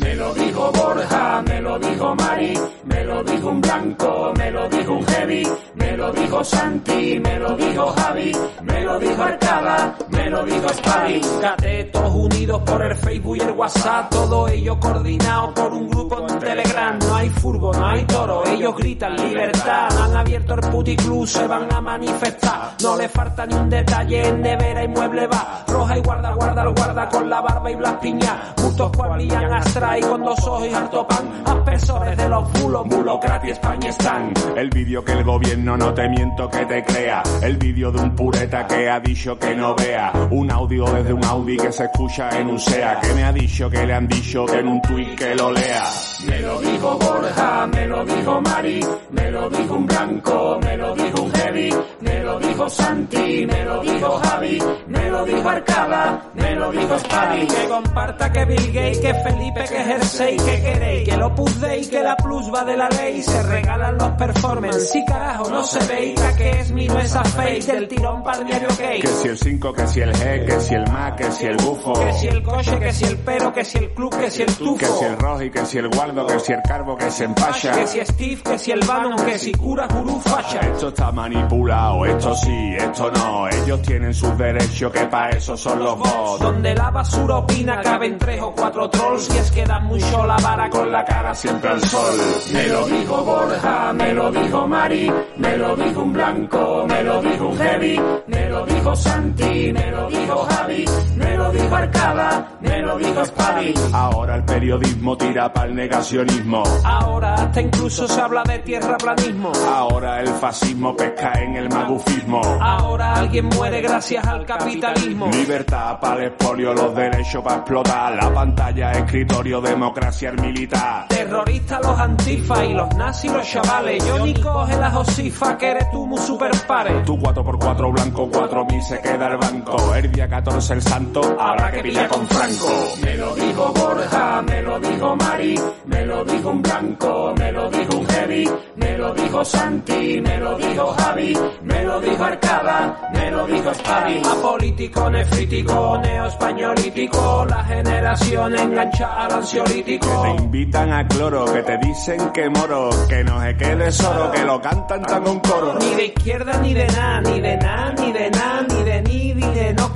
J: Me lo dijo Borja, me lo dijo Mari, me lo dijo un blanco, me lo dijo un heavy, me lo dijo Santi, me lo dijo Javi, me lo dijo Arcada, me lo dijo Spari. Catetos unidos por el Facebook y el WhatsApp, todo ello coordinado por un grupo en Telegram. No hay furbo, no hay toro, ellos gritan libertad. Han abierto el puticlub, se van a manifestar. No le falta ni un detalle en nevera y mueble va. Roja y guarda, guarda, el guarda con la barba y blas piña. Muchos cuadrillan astra y con dos ojos y harto pan. Aspersores de los bulos, burocracia España están.
K: El vídeo que el gobierno no te miento que te crea. El vídeo de un pureta que ha dicho que no vea. Un audio desde un Audi que se escucha en un SEA. Que me ha dicho que le han dicho que en un tweet que lo lea.
J: Me lo dijo Borja, me lo dijo Mari, me lo dijo un blanco, me lo dijo un heavy, me lo dijo Santi, me lo dijo Javi, me lo dijo Arcada, me lo dijo Spari. Que comparta que Bill Gates, que Felipe, que Jersey, que queréis, que lo Dei, que la plus va de la ley, se regalan los performance. Si carajo no se veis, que es mi no esa fake, del tirón para diario gay.
K: Que si el 5, que si el G, que si el MA, que si el bufo.
J: Que si el coche, que si el pero, que si el club, que si el tufo.
K: Que si el roji, que si el que si el carbo, que se empasha.
J: Que si Steve, que si el Bannon, que si cura gurú facha.
K: Esto está manipulado, esto sí, esto no. Ellos tienen sus derechos, que para eso son los bots.
J: Donde la basura opina caben tres o cuatro trolls y es que dan mucho la vara con la cara siempre al sol. Me lo dijo Borja, me lo dijo Mari, me lo dijo un blanco, me lo dijo un heavy, me lo dijo Santi, me lo dijo Javi, me lo dijo Arcada, me lo dijo Spari.
K: Ahora el periodismo tira para el negacionismo.
J: Ahora hasta incluso se habla de tierraplanismo.
K: Ahora el fascismo pesca en el magufismo.
J: Ahora alguien muere gracias al capitalismo.
K: Libertad para el expolio, los derechos para explotar. La pantalla, escritorio, democracia, el militar.
J: Terroristas los antifa y los nazis los chavales. Johnny coge las osifa que eres tú muy super pare.
K: Tu 4x4 blanco, 4000 se queda el banco. El día 14 el santo, habrá que pillar con Franco.
J: Me lo dijo Borja, me lo dijo Mari, me lo dijo un blanco, me lo dijo un heavy, me lo dijo Santi, me lo dijo Javi, me lo dijo Arcada, me lo dijo Spari. Apolítico, nefrítico, neoespañolítico, la generación engancha al ansiolítico.
K: Te invitan a cloro, que te dicen que moro, que no se quede solo, que lo cantan tan un coro.
J: Ni de izquierda ni de nada, ni de nada, ni de nada, ni de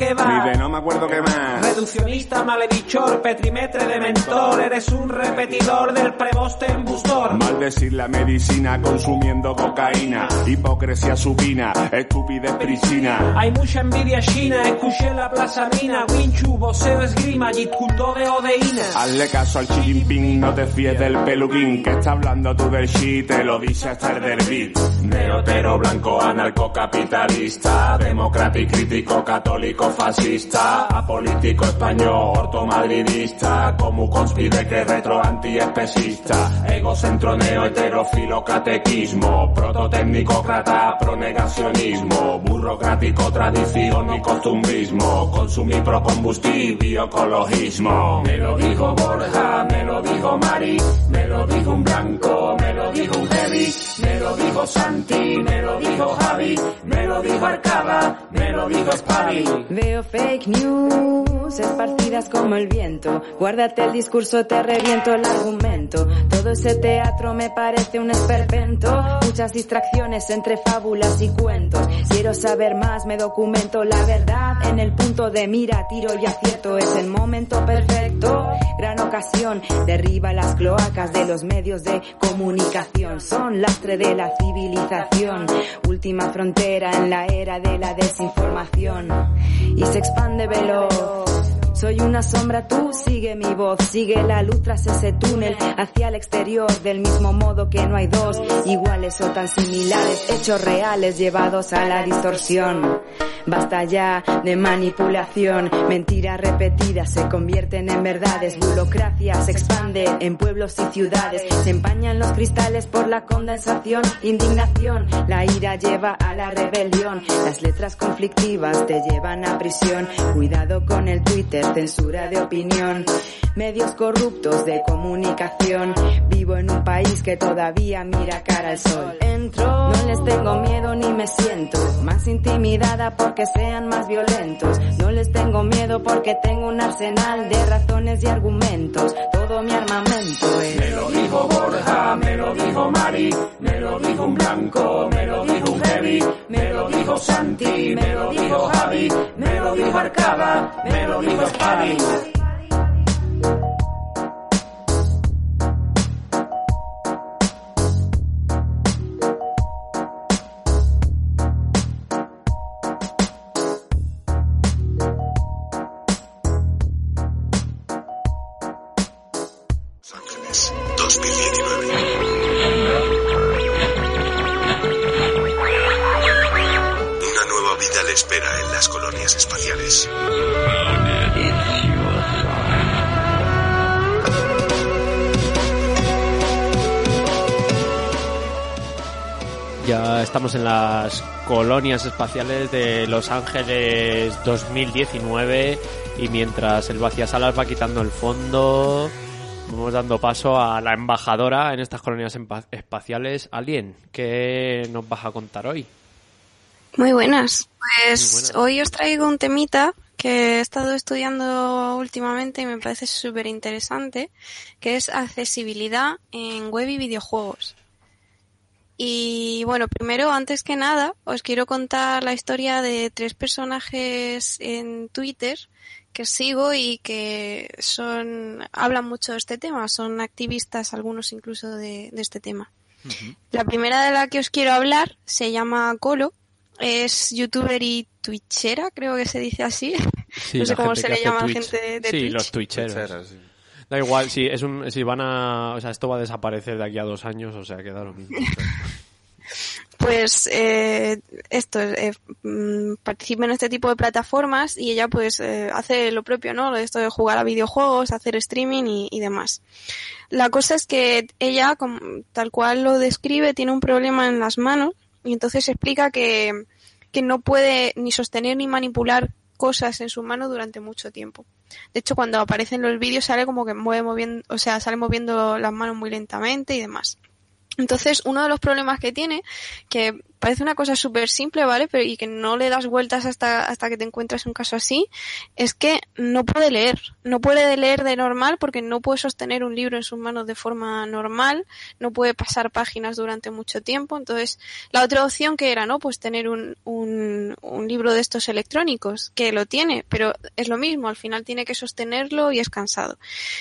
J: que va.
K: Ni de no me acuerdo qué más.
J: Reduccionista, maledichor, petrimetre de mentor, eres un repetidor del preboste embustor.
K: Maldecir la medicina consumiendo cocaína, hipocresía supina, estupidez pristina.
J: Hay mucha envidia china, escuché la plaza mina, winchu, voceo, esgrima, jit culto de odeína.
K: Hazle caso al Xi Jinping, no te fíes del peluquín, que está hablando tú del shit, te lo dice hasta el beat.
J: Neotero blanco anarcocapitalista, democrático crítico católico fascista, apolítico español, ortomadridista, como conspire que retro antiespecista, egocentro neo heterofilo catequismo, prototecnicócrata, pronegacionismo, burocrático tradición y costumbrismo, consumir procombustible ecologismo. Me lo dijo Borja, me lo dijo Mari, me lo dijo un blanco, me lo dijo un heavy, me lo dijo Santi, me lo dijo Javi, me lo dijo Arcada, me lo dijo Spari.
L: Veo fake news esparcidas como el viento. Guárdate el discurso, te reviento el argumento. Todo ese teatro me parece un esperpento. Muchas distracciones entre fábulas y cuentos. Quiero saber más, me documento la verdad. En el punto de mira, tiro y acierto. Es el momento perfecto. Gran ocasión, derriba las cloacas de los medios de comunicación. Son lastre de la civilización. Última frontera en la era de la desinformación. Y se expande veloz. Soy una sombra, tú sigue mi voz, sigue la luz tras ese túnel hacia el exterior, del mismo modo que no hay dos iguales o tan similares, hechos reales llevados a la distorsión. Basta ya de manipulación, mentiras repetidas se convierten en verdades, burocracia se expande en pueblos y ciudades, se empañan los cristales por la condensación, indignación, la ira lleva a la rebelión, las letras conflictivas te llevan a prisión, cuidado con el Twitter, censura de opinión, medios corruptos de comunicación, vivo en un país que todavía mira cara al sol. Entro, no les tengo miedo ni me siento más intimidada porque sean más violentos. No les tengo miedo porque tengo un arsenal de razones y argumentos. Todo mi armamento es.
J: Me lo dijo Borja, me lo dijo Mari, me lo dijo un blanco, me lo dijo un heavy, me lo dijo Santi, me lo dijo Javi, me lo dijo Arcada, me lo dijo Spadi.
M: Ángeles 2019. Una nueva vida le espera en las colonias espaciales.
A: Ya estamos en las colonias espaciales de Los Ángeles 2019 y mientras el vaciasalas va quitando el fondo, vamos dando paso a la embajadora en estas colonias espaciales. Alien, ¿qué nos vas a contar hoy?
H: Muy buenas. Pues
A: Muy buenas.
H: hoy os traigo un temita que he estado estudiando últimamente y me parece súper interesante, que es accesibilidad en web y videojuegos. Y bueno, primero, antes que nada, os quiero contar la historia de tres personajes en Twitter que sigo y que son hablan mucho de este tema, son activistas, algunos incluso de, de este tema. La primera de la que os quiero hablar se llama Colo, es youtuber y twitchera, creo que se dice así.
A: Sí, [LAUGHS]
H: no sé
A: la
H: cómo se le llama a
A: Twitch.
H: gente de, de
A: Sí,
H: Twitch.
A: los twitcheros.
E: Sí.
A: Da igual, si es un, si van a, o sea, esto va a desaparecer de aquí a dos años, o sea, que da lo mismo. [LAUGHS]
H: Pues eh, esto, eh, mm, participa en este tipo de plataformas y ella pues eh, hace lo propio, ¿no? Esto de jugar a videojuegos, hacer streaming y, demás. La cosa es que ella, como- tal cual lo describe, tiene un problema en las manos y entonces explica que, que no puede ni sostener ni manipular cosas en su mano durante mucho tiempo. De hecho, cuando aparecen los vídeos sale como que mueve moviendo, o sea, sale moviendo las manos muy lentamente y demás. Entonces, uno de los problemas que tiene, que parece una cosa súper simple, ¿vale? Pero y que no le das vueltas hasta, hasta que te encuentras un caso así, es que no puede leer. No puede leer de normal porque no puede sostener un libro en sus manos de forma normal, no puede pasar páginas durante mucho tiempo. Entonces, la otra opción que era, ¿no? Pues tener un, un, un libro de estos electrónicos, que lo tiene, pero es lo mismo, al final tiene que sostenerlo y es cansado.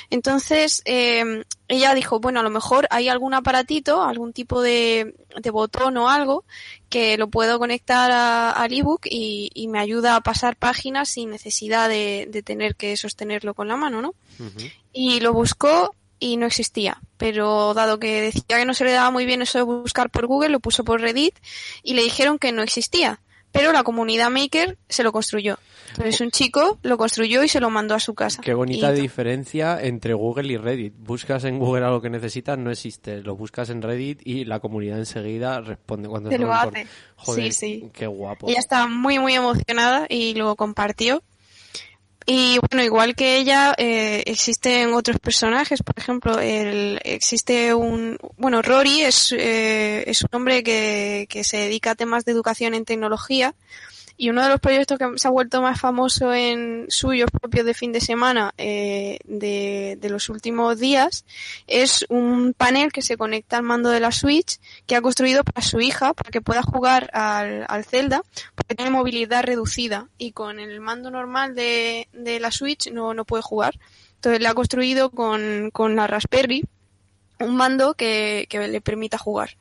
H: Entonces, eh, ella dijo, bueno, a lo mejor hay algún aparatito, algún tipo de, de botón o algo que lo puedo conectar a- al ebook y, y me ayuda a pasar páginas sin necesidad de, de tener que sostenerlo con la mano, ¿no? Y lo buscó y no existía. Pero dado que decía que no se le daba muy bien eso de buscar por Google, lo puso por Reddit y le dijeron que no existía. Pero la comunidad maker se lo construyó. Entonces un chico lo construyó y se lo mandó a su casa.
A: Qué bonita
H: Y-
A: diferencia entre Google y Reddit. Buscas en Google algo que necesitas, no existe. Lo buscas en Reddit y la comunidad enseguida responde cuando
H: Te lo hace.
A: import- Joder,
H: Sí, sí.
A: qué guapo.
H: Ella estaba muy, muy emocionada y lo compartió. Y bueno, igual que ella, eh, existen otros personajes. Por ejemplo, el, existe un, bueno, Rory es, eh, es un hombre que, que se dedica a temas de educación en tecnología. Y uno de los proyectos que se ha vuelto más famoso en suyos propios de fin de semana eh, de, de los últimos días es un panel que se conecta al mando de la Switch que ha construido para su hija para que pueda jugar al, al Zelda porque tiene movilidad reducida y con el mando normal de, de la Switch no, no puede jugar. Entonces le ha construido con, con la Raspberry un mando que, que le permita jugar.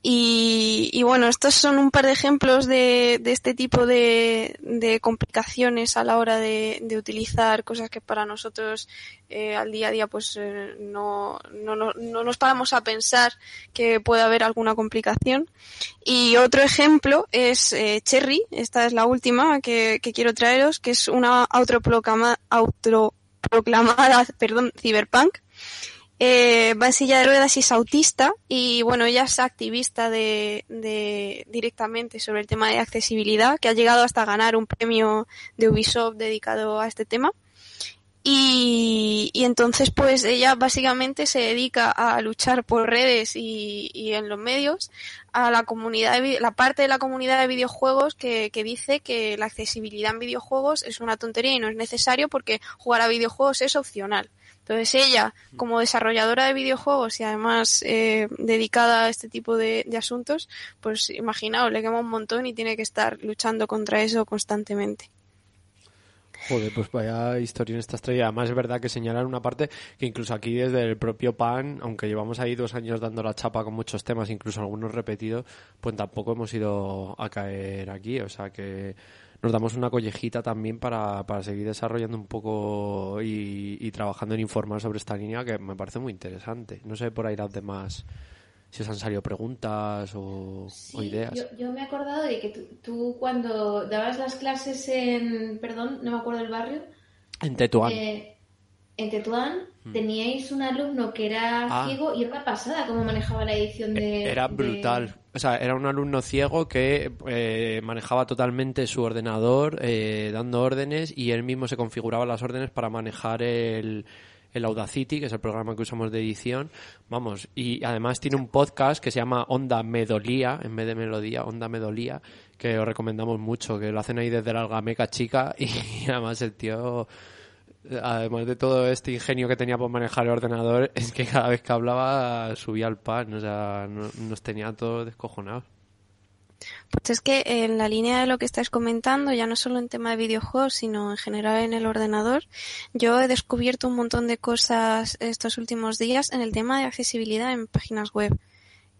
H: Y, y bueno, estos son un par de ejemplos de, de este tipo de, de complicaciones a la hora de, utilizar cosas que para nosotros eh, al día a día pues eh, no, no, no, no nos paramos a pensar que puede haber alguna complicación. Y otro ejemplo es eh, Cherry, esta es la última que, que quiero traeros, que es una autoproclama- autoproclamada perdón, cyberpunk eh, silla de ruedas y es autista y bueno, ella es activista de, de directamente sobre el tema de accesibilidad, que ha llegado hasta ganar un premio de Ubisoft dedicado a este tema. Y, entonces pues ella básicamente se dedica a luchar por redes y, en los medios a la comunidad de la parte de la comunidad de videojuegos que, que dice que la accesibilidad en videojuegos es una tontería y no es necesario porque jugar a videojuegos es opcional. Entonces ella, como desarrolladora de videojuegos y además eh, dedicada a este tipo de, asuntos, pues imaginaos, le quema un montón y tiene que estar luchando contra eso constantemente.
A: Joder, pues vaya historia esta estrella. Además es verdad que señalan una parte que incluso aquí desde el propio PAN, aunque llevamos ahí dos años dando la chapa con muchos temas, incluso algunos repetidos, pues tampoco hemos ido a caer aquí. O sea que nos damos una collejita también para, para seguir desarrollando un poco y, y trabajando en informar sobre esta línea que me parece muy interesante. No sé por ahí las demás si os han salido preguntas o, o ideas.
G: Yo, yo me he acordado de que tú, tú cuando dabas las clases en, perdón, no me acuerdo el barrio,
A: En Tetuán.
G: eh, en Tetuán,
A: Mm.
G: teníais un alumno que era
A: Ah.
G: ciego y era una pasada cómo manejaba la edición de...
A: Era
G: de-
A: brutal. O sea, era un alumno ciego que eh, manejaba totalmente su ordenador, eh, dando órdenes, y él mismo se configuraba las órdenes para manejar el, el Audacity, que es el programa que usamos de edición. Vamos, y además tiene un podcast que se llama Onda Medolía, en vez de Melodía, Onda Medolía, que os recomendamos mucho, que lo hacen ahí desde la Algameca chica, [LAUGHS] y además el tío además de todo este ingenio que tenía por manejar el ordenador, [LAUGHS] es que cada vez que hablaba subía al pan, o sea, no- nos tenía todos descojonados.
H: Pues es que en la línea de lo que estáis comentando, ya no solo en tema de videojuegos, sino en general en el ordenador, yo he descubierto un montón de cosas estos últimos días en el tema de accesibilidad en páginas web.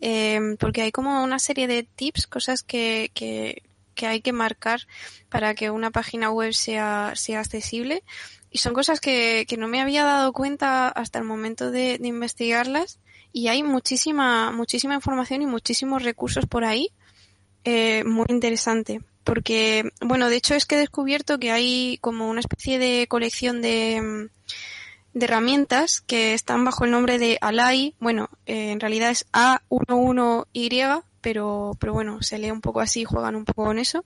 H: Eh, porque hay como una serie de tips, cosas que, que, que hay que marcar para que una página web sea accesible. Y son cosas que, que no me había dado cuenta hasta el momento de, de investigarlas. Y hay muchísima, muchísima información y muchísimos recursos por ahí eh, muy interesante. Porque, bueno, de hecho es que he descubierto que hay como una especie de colección de, de herramientas que están bajo el nombre de Alai. Bueno, eh, en realidad es A11Y, pero, pero bueno, se lee un poco así, juegan un poco con eso.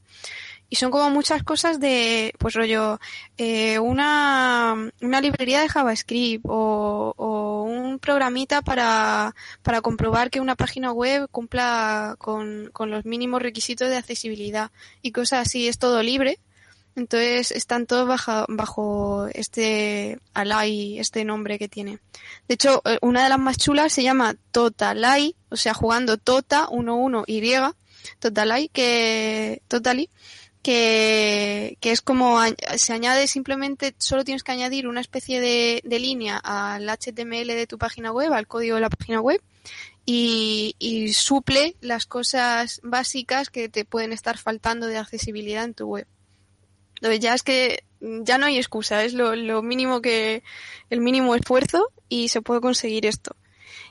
H: Y son como muchas cosas de, pues rollo, eh, una, una librería de JavaScript o, un programita para, para comprobar que una página web cumpla con, con los mínimos requisitos de accesibilidad y cosas así. Es todo libre. Entonces están todos bajo, bajo este Alai, este nombre que tiene. De hecho, eh, una de las más chulas se llama Totalai, o sea, jugando Tota 11Y, Totalai, que, Totally, que, que es como se añade simplemente, solo tienes que añadir una especie de, de línea al HTML de tu página web, al código de la página web, y, y suple las cosas básicas que te pueden estar faltando de accesibilidad en tu web. Entonces ya es que ya no hay excusa, es lo, lo mínimo que, el mínimo esfuerzo y se puede conseguir esto.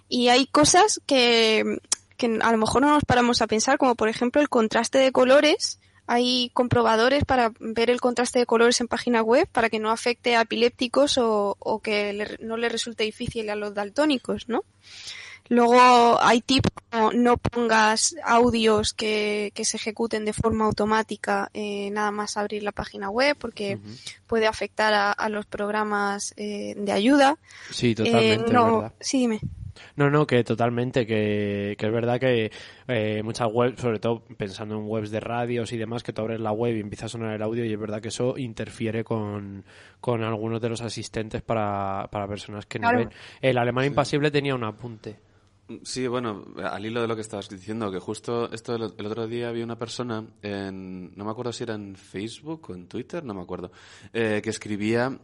H: Y hay cosas que, que a lo mejor no nos paramos a pensar, como por ejemplo el contraste de colores. Hay comprobadores para ver el contraste de colores en página web para que no afecte a epilépticos o, o que le- no le resulte difícil a los daltónicos, ¿no? Luego hay tips como no pongas audios que, que se ejecuten de forma automática eh, nada más abrir la página web porque puede afectar a, a los programas eh, de ayuda.
A: Sí, totalmente, es
H: no,
A: verdad.
H: sí, dime.
A: No, no, que totalmente, que, que es verdad que eh, muchas webs, sobre todo pensando en webs de radios y demás, que tú abres la web y empieza a sonar el audio y es verdad que eso interfiere con, con algunos de los asistentes para, para personas que no
E: Claro.
A: ven. El alemán impasible tenía un apunte.
E: Sí, bueno, al hilo de lo que estabas diciendo, que justo esto el, el otro día había una persona en, no me acuerdo si era en Facebook o en Twitter, no me acuerdo, eh, que escribía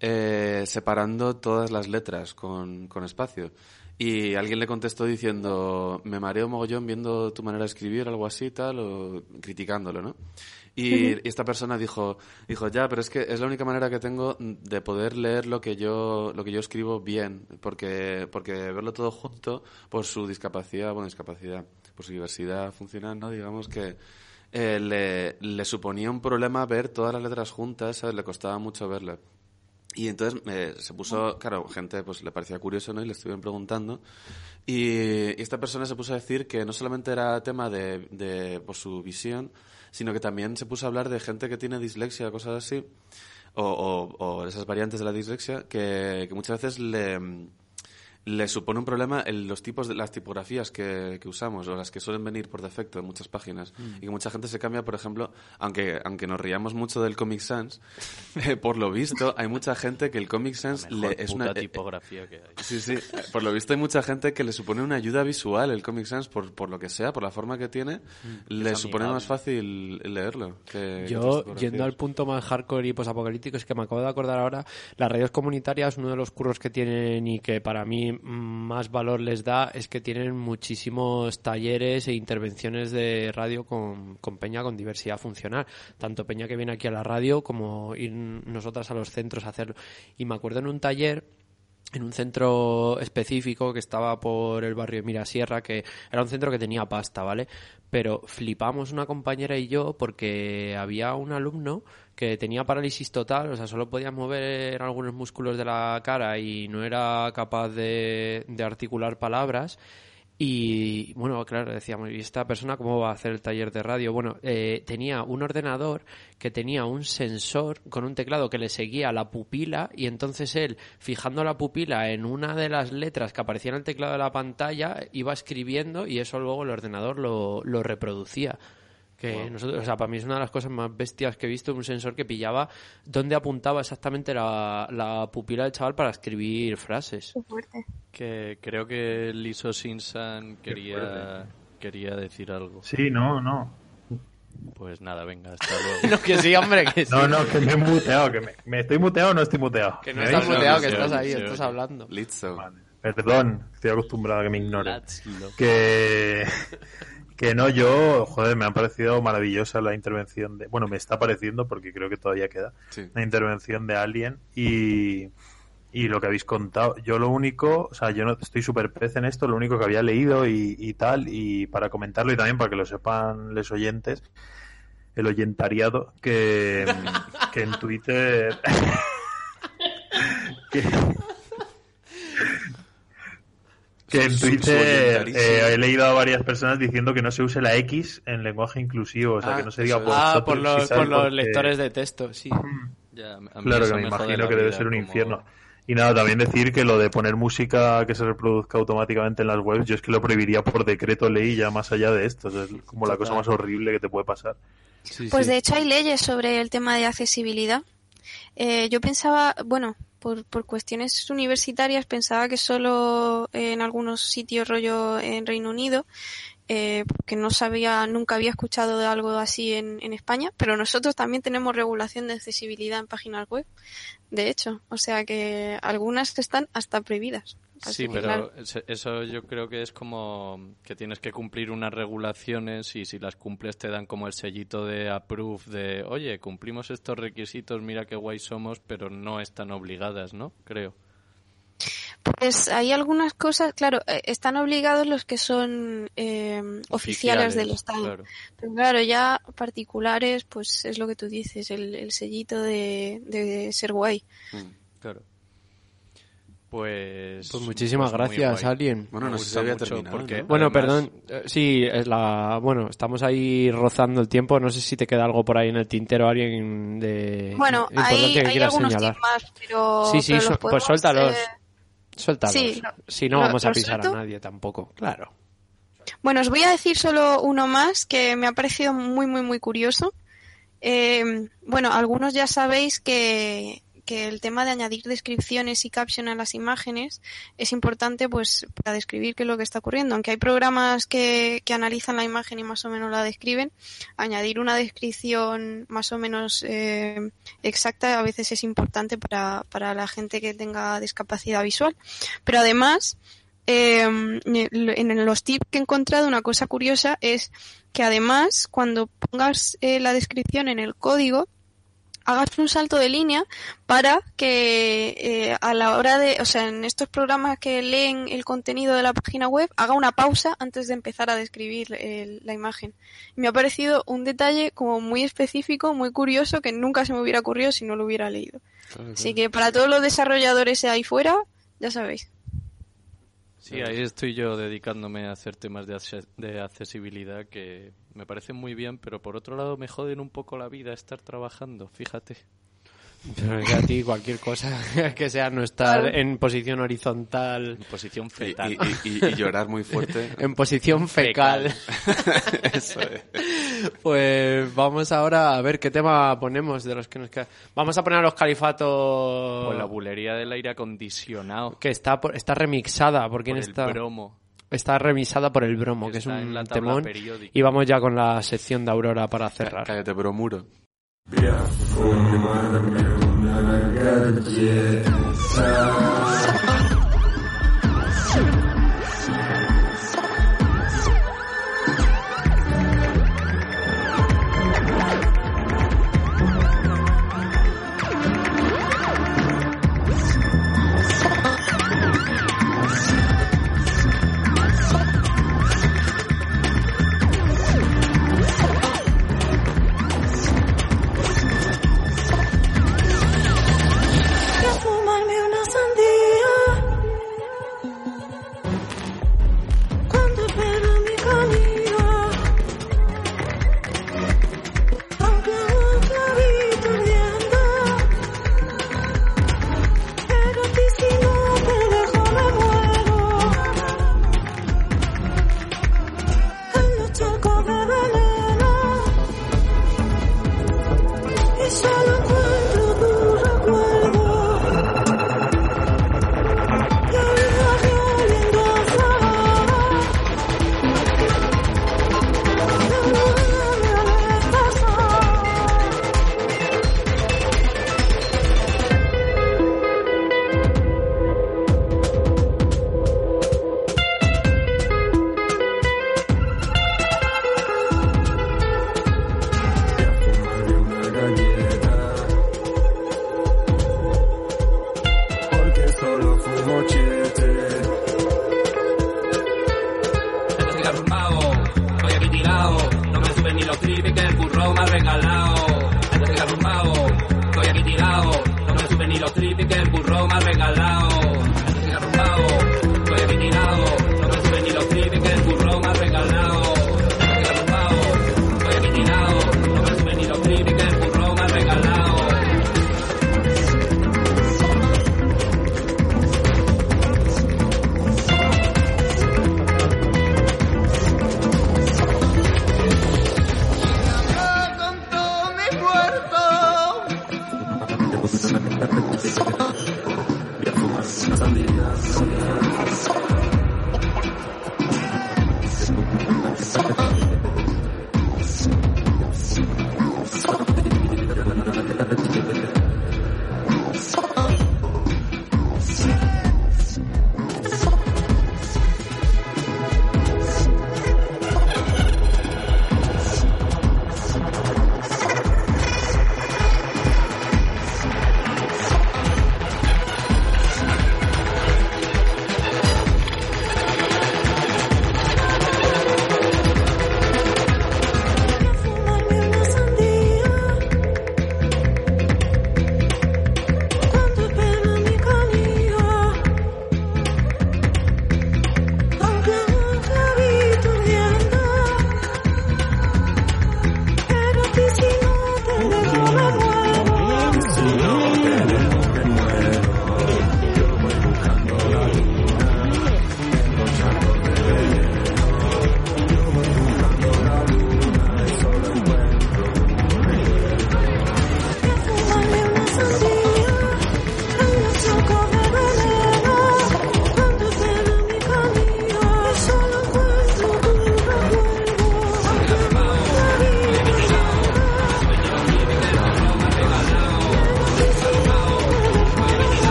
E: eh, separando todas las letras con, con espacio. Y alguien le contestó diciendo, me mareo mogollón viendo tu manera de escribir, algo así, tal, o criticándolo, ¿no? Y, esta persona dijo, dijo, ya, pero es que es la única manera que tengo de poder leer lo que yo, lo que yo escribo bien, porque, porque verlo todo junto, por su discapacidad, bueno, discapacidad, por su diversidad funcional, ¿no? Digamos que eh, le, le suponía un problema ver todas las letras juntas, ¿sabes? Le costaba mucho verle. Y entonces eh, se puso, claro, gente pues le parecía curioso, ¿no? Y le estuvieron preguntando. Y, y esta persona se puso a decir que no solamente era tema de, de por su visión, sino que también se puso a hablar de gente que tiene dislexia, cosas así, o, o, o esas variantes de la dislexia, que, que muchas veces le, le supone un problema en los tipos de las tipografías que, que usamos o las que suelen venir por defecto en muchas páginas
F: Mm.
E: y que mucha gente se cambia por ejemplo aunque aunque nos riamos mucho del Comic Sans [LAUGHS] eh, por lo visto hay mucha gente que el Comic Sans le, es
F: puta
E: una eh,
F: tipografía que hay.
E: sí sí eh, por lo visto hay mucha gente que le supone una ayuda visual el Comic Sans por, por lo que sea por la forma que tiene le
A: es
E: supone
A: amigable.
E: más fácil leerlo que, que
A: Yo,
E: tipografías.
A: yendo al punto más hardcore y posapocalíptico, es que me acabo de acordar ahora, las radios comunitarias, uno de los curros que tienen y que para mí más valor les da es que tienen muchísimos talleres e intervenciones de radio con, con peña con diversidad funcional. Tanto peña que viene aquí a la radio como ir nosotras a los centros a hacerlo. Y me acuerdo en un taller en un centro específico que estaba por el barrio de Mirasierra, que era un centro que tenía pasta, ¿vale? Pero flipamos una compañera y yo porque había un alumno que tenía parálisis total, o sea, solo podía mover algunos músculos de la cara y no era capaz de, de articular palabras. Y bueno, claro, decíamos, ¿y esta persona cómo va a hacer el taller de radio? Bueno, eh, tenía un ordenador que tenía un sensor con un teclado que le seguía la pupila y entonces él, fijando la pupila en una de las letras que aparecía en el teclado de la pantalla, iba escribiendo y eso luego el ordenador lo, lo reproducía. Que
F: Wow.
A: nosotros, o sea, para mí es una de las cosas más bestias que he visto, un sensor que pillaba dónde apuntaba exactamente la, la pupila del chaval para escribir frases.
F: Que creo que Liso Sinsan quería, quería decir algo.
I: Sí, no, no.
F: Pues nada, venga, hasta [LAUGHS] luego.
A: No, que sí, hombre, que sí.
I: No, no, que me he muteado. Que me, ¿me estoy muteado o no estoy muteado?
A: Que no
I: ¿Me
A: estás muteado, que estás ahí, estás hablando.
E: Listo.
I: Perdón, estoy acostumbrado a que me
F: love.
I: Que, [LAUGHS] que no, yo, joder, me ha parecido maravillosa la intervención de. Bueno, me está pareciendo porque creo que todavía queda.
E: Sí.
I: La intervención de Alien y, y lo que habéis contado. Yo lo único, o sea, yo no estoy súper pez en esto, lo único que había leído y, y tal, y para comentarlo y también para que lo sepan los oyentes, el oyentariado, que, que en Twitter. [LAUGHS] que, que en Twitter eh, he leído a varias personas diciendo que no se use la X en lenguaje inclusivo, o sea,
A: Ah,
I: que no se diga por.
A: Ah, por los, por los
I: porque-
A: lectores de texto, sí.
F: Ya,
I: Claro, que me imagino que debe ser un
F: como-
I: infierno. Y nada, también decir que lo de poner música que se reproduzca automáticamente en las webs, yo es que lo prohibiría por decreto ley ya más allá de esto. o sea, es como la cosa más horrible que te puede pasar.
H: Pues de hecho hay leyes sobre el tema de accesibilidad. Eh, yo pensaba, bueno, por, por cuestiones universitarias pensaba que solo en algunos sitios rollo en Reino Unido, eh, que no sabía, nunca había escuchado de algo así en, en España, pero nosotros también tenemos regulación de accesibilidad en páginas web, de hecho, o sea que algunas están hasta prohibidas. Así
F: Sí,
H: que,
F: pero
H: claro.
F: eso yo creo que es como que tienes que cumplir unas regulaciones y si las cumples te dan como el sellito de approve de, oye, cumplimos estos requisitos, mira qué guay somos, pero no están obligadas, ¿no? Creo.
H: Pues hay algunas cosas, claro, eh, están obligados los que son eh, oficiales, del Estado.
F: claro.
H: Pero claro, ya particulares, pues es lo que tú dices, el, el sellito de, de ser guay.
F: Claro. Pues,
A: Pues muchísimas
F: pues
A: gracias. Alien.
E: Bueno, no sé si había terminado,
F: porque
E: ¿no?
A: Bueno,
F: además-
A: perdón. eh, Sí, es la. Bueno, estamos ahí rozando el tiempo. No sé si te queda algo por ahí en el tintero, alguien de.
H: Bueno, hay,
A: que
H: hay algunos
A: señalar.
H: más, pero,
A: Sí, sí,
H: pero
A: pues
H: podemos,
A: suéltalos.
H: eh,
A: Suéltalos.
H: sí, lo-
A: si no,
H: lo-
A: vamos a
H: ¿lo
A: pisar a nadie tampoco. Claro.
H: Bueno, os voy a decir solo uno más que me ha parecido muy, muy, muy curioso. Eh, bueno, algunos ya sabéis que, que el tema de añadir descripciones y caption a las imágenes es importante pues para describir qué es lo que está ocurriendo. Aunque hay programas que, que analizan la imagen y más o menos la describen, añadir una descripción más o menos eh, exacta a veces es importante para, para la gente que tenga discapacidad visual. Pero además, eh, en los tips que he encontrado una cosa curiosa es que además cuando pongas eh, la descripción en el código hagas un salto de línea para que eh, a la hora de, o sea, en estos programas que leen el contenido de la página web, haga una pausa antes de empezar a describir el- la imagen. Me ha parecido un detalle como muy específico, muy curioso, que nunca se me hubiera ocurrido si no lo hubiera leído. Así que para todos los desarrolladores ahí fuera, ya sabéis.
F: Sí, ahí estoy yo dedicándome a hacer temas de, acce- de accesibilidad que me parecen muy bien, pero por otro lado me joden un poco la vida estar trabajando, fíjate.
A: Pero es que a ti cualquier cosa [LAUGHS] que sea no estar en posición horizontal.
F: En posición fetal.
N: y- y- y llorar muy fuerte. [LAUGHS]
A: en posición fecal. [LAUGHS]
N: Eso es.
A: Pues vamos ahora a ver qué tema ponemos de los que nos quedan. Vamos a poner a los califatos.
F: Con la bulería del aire acondicionado.
A: Que está, por- está remixada. ¿Por quién
F: Por el
A: está?
F: bromo.
A: Está remixada por el bromo, que, es un temón.
F: periódica.
A: Y vamos ya con la sección de Aurora para cerrar.
N: Cállate, bromuro.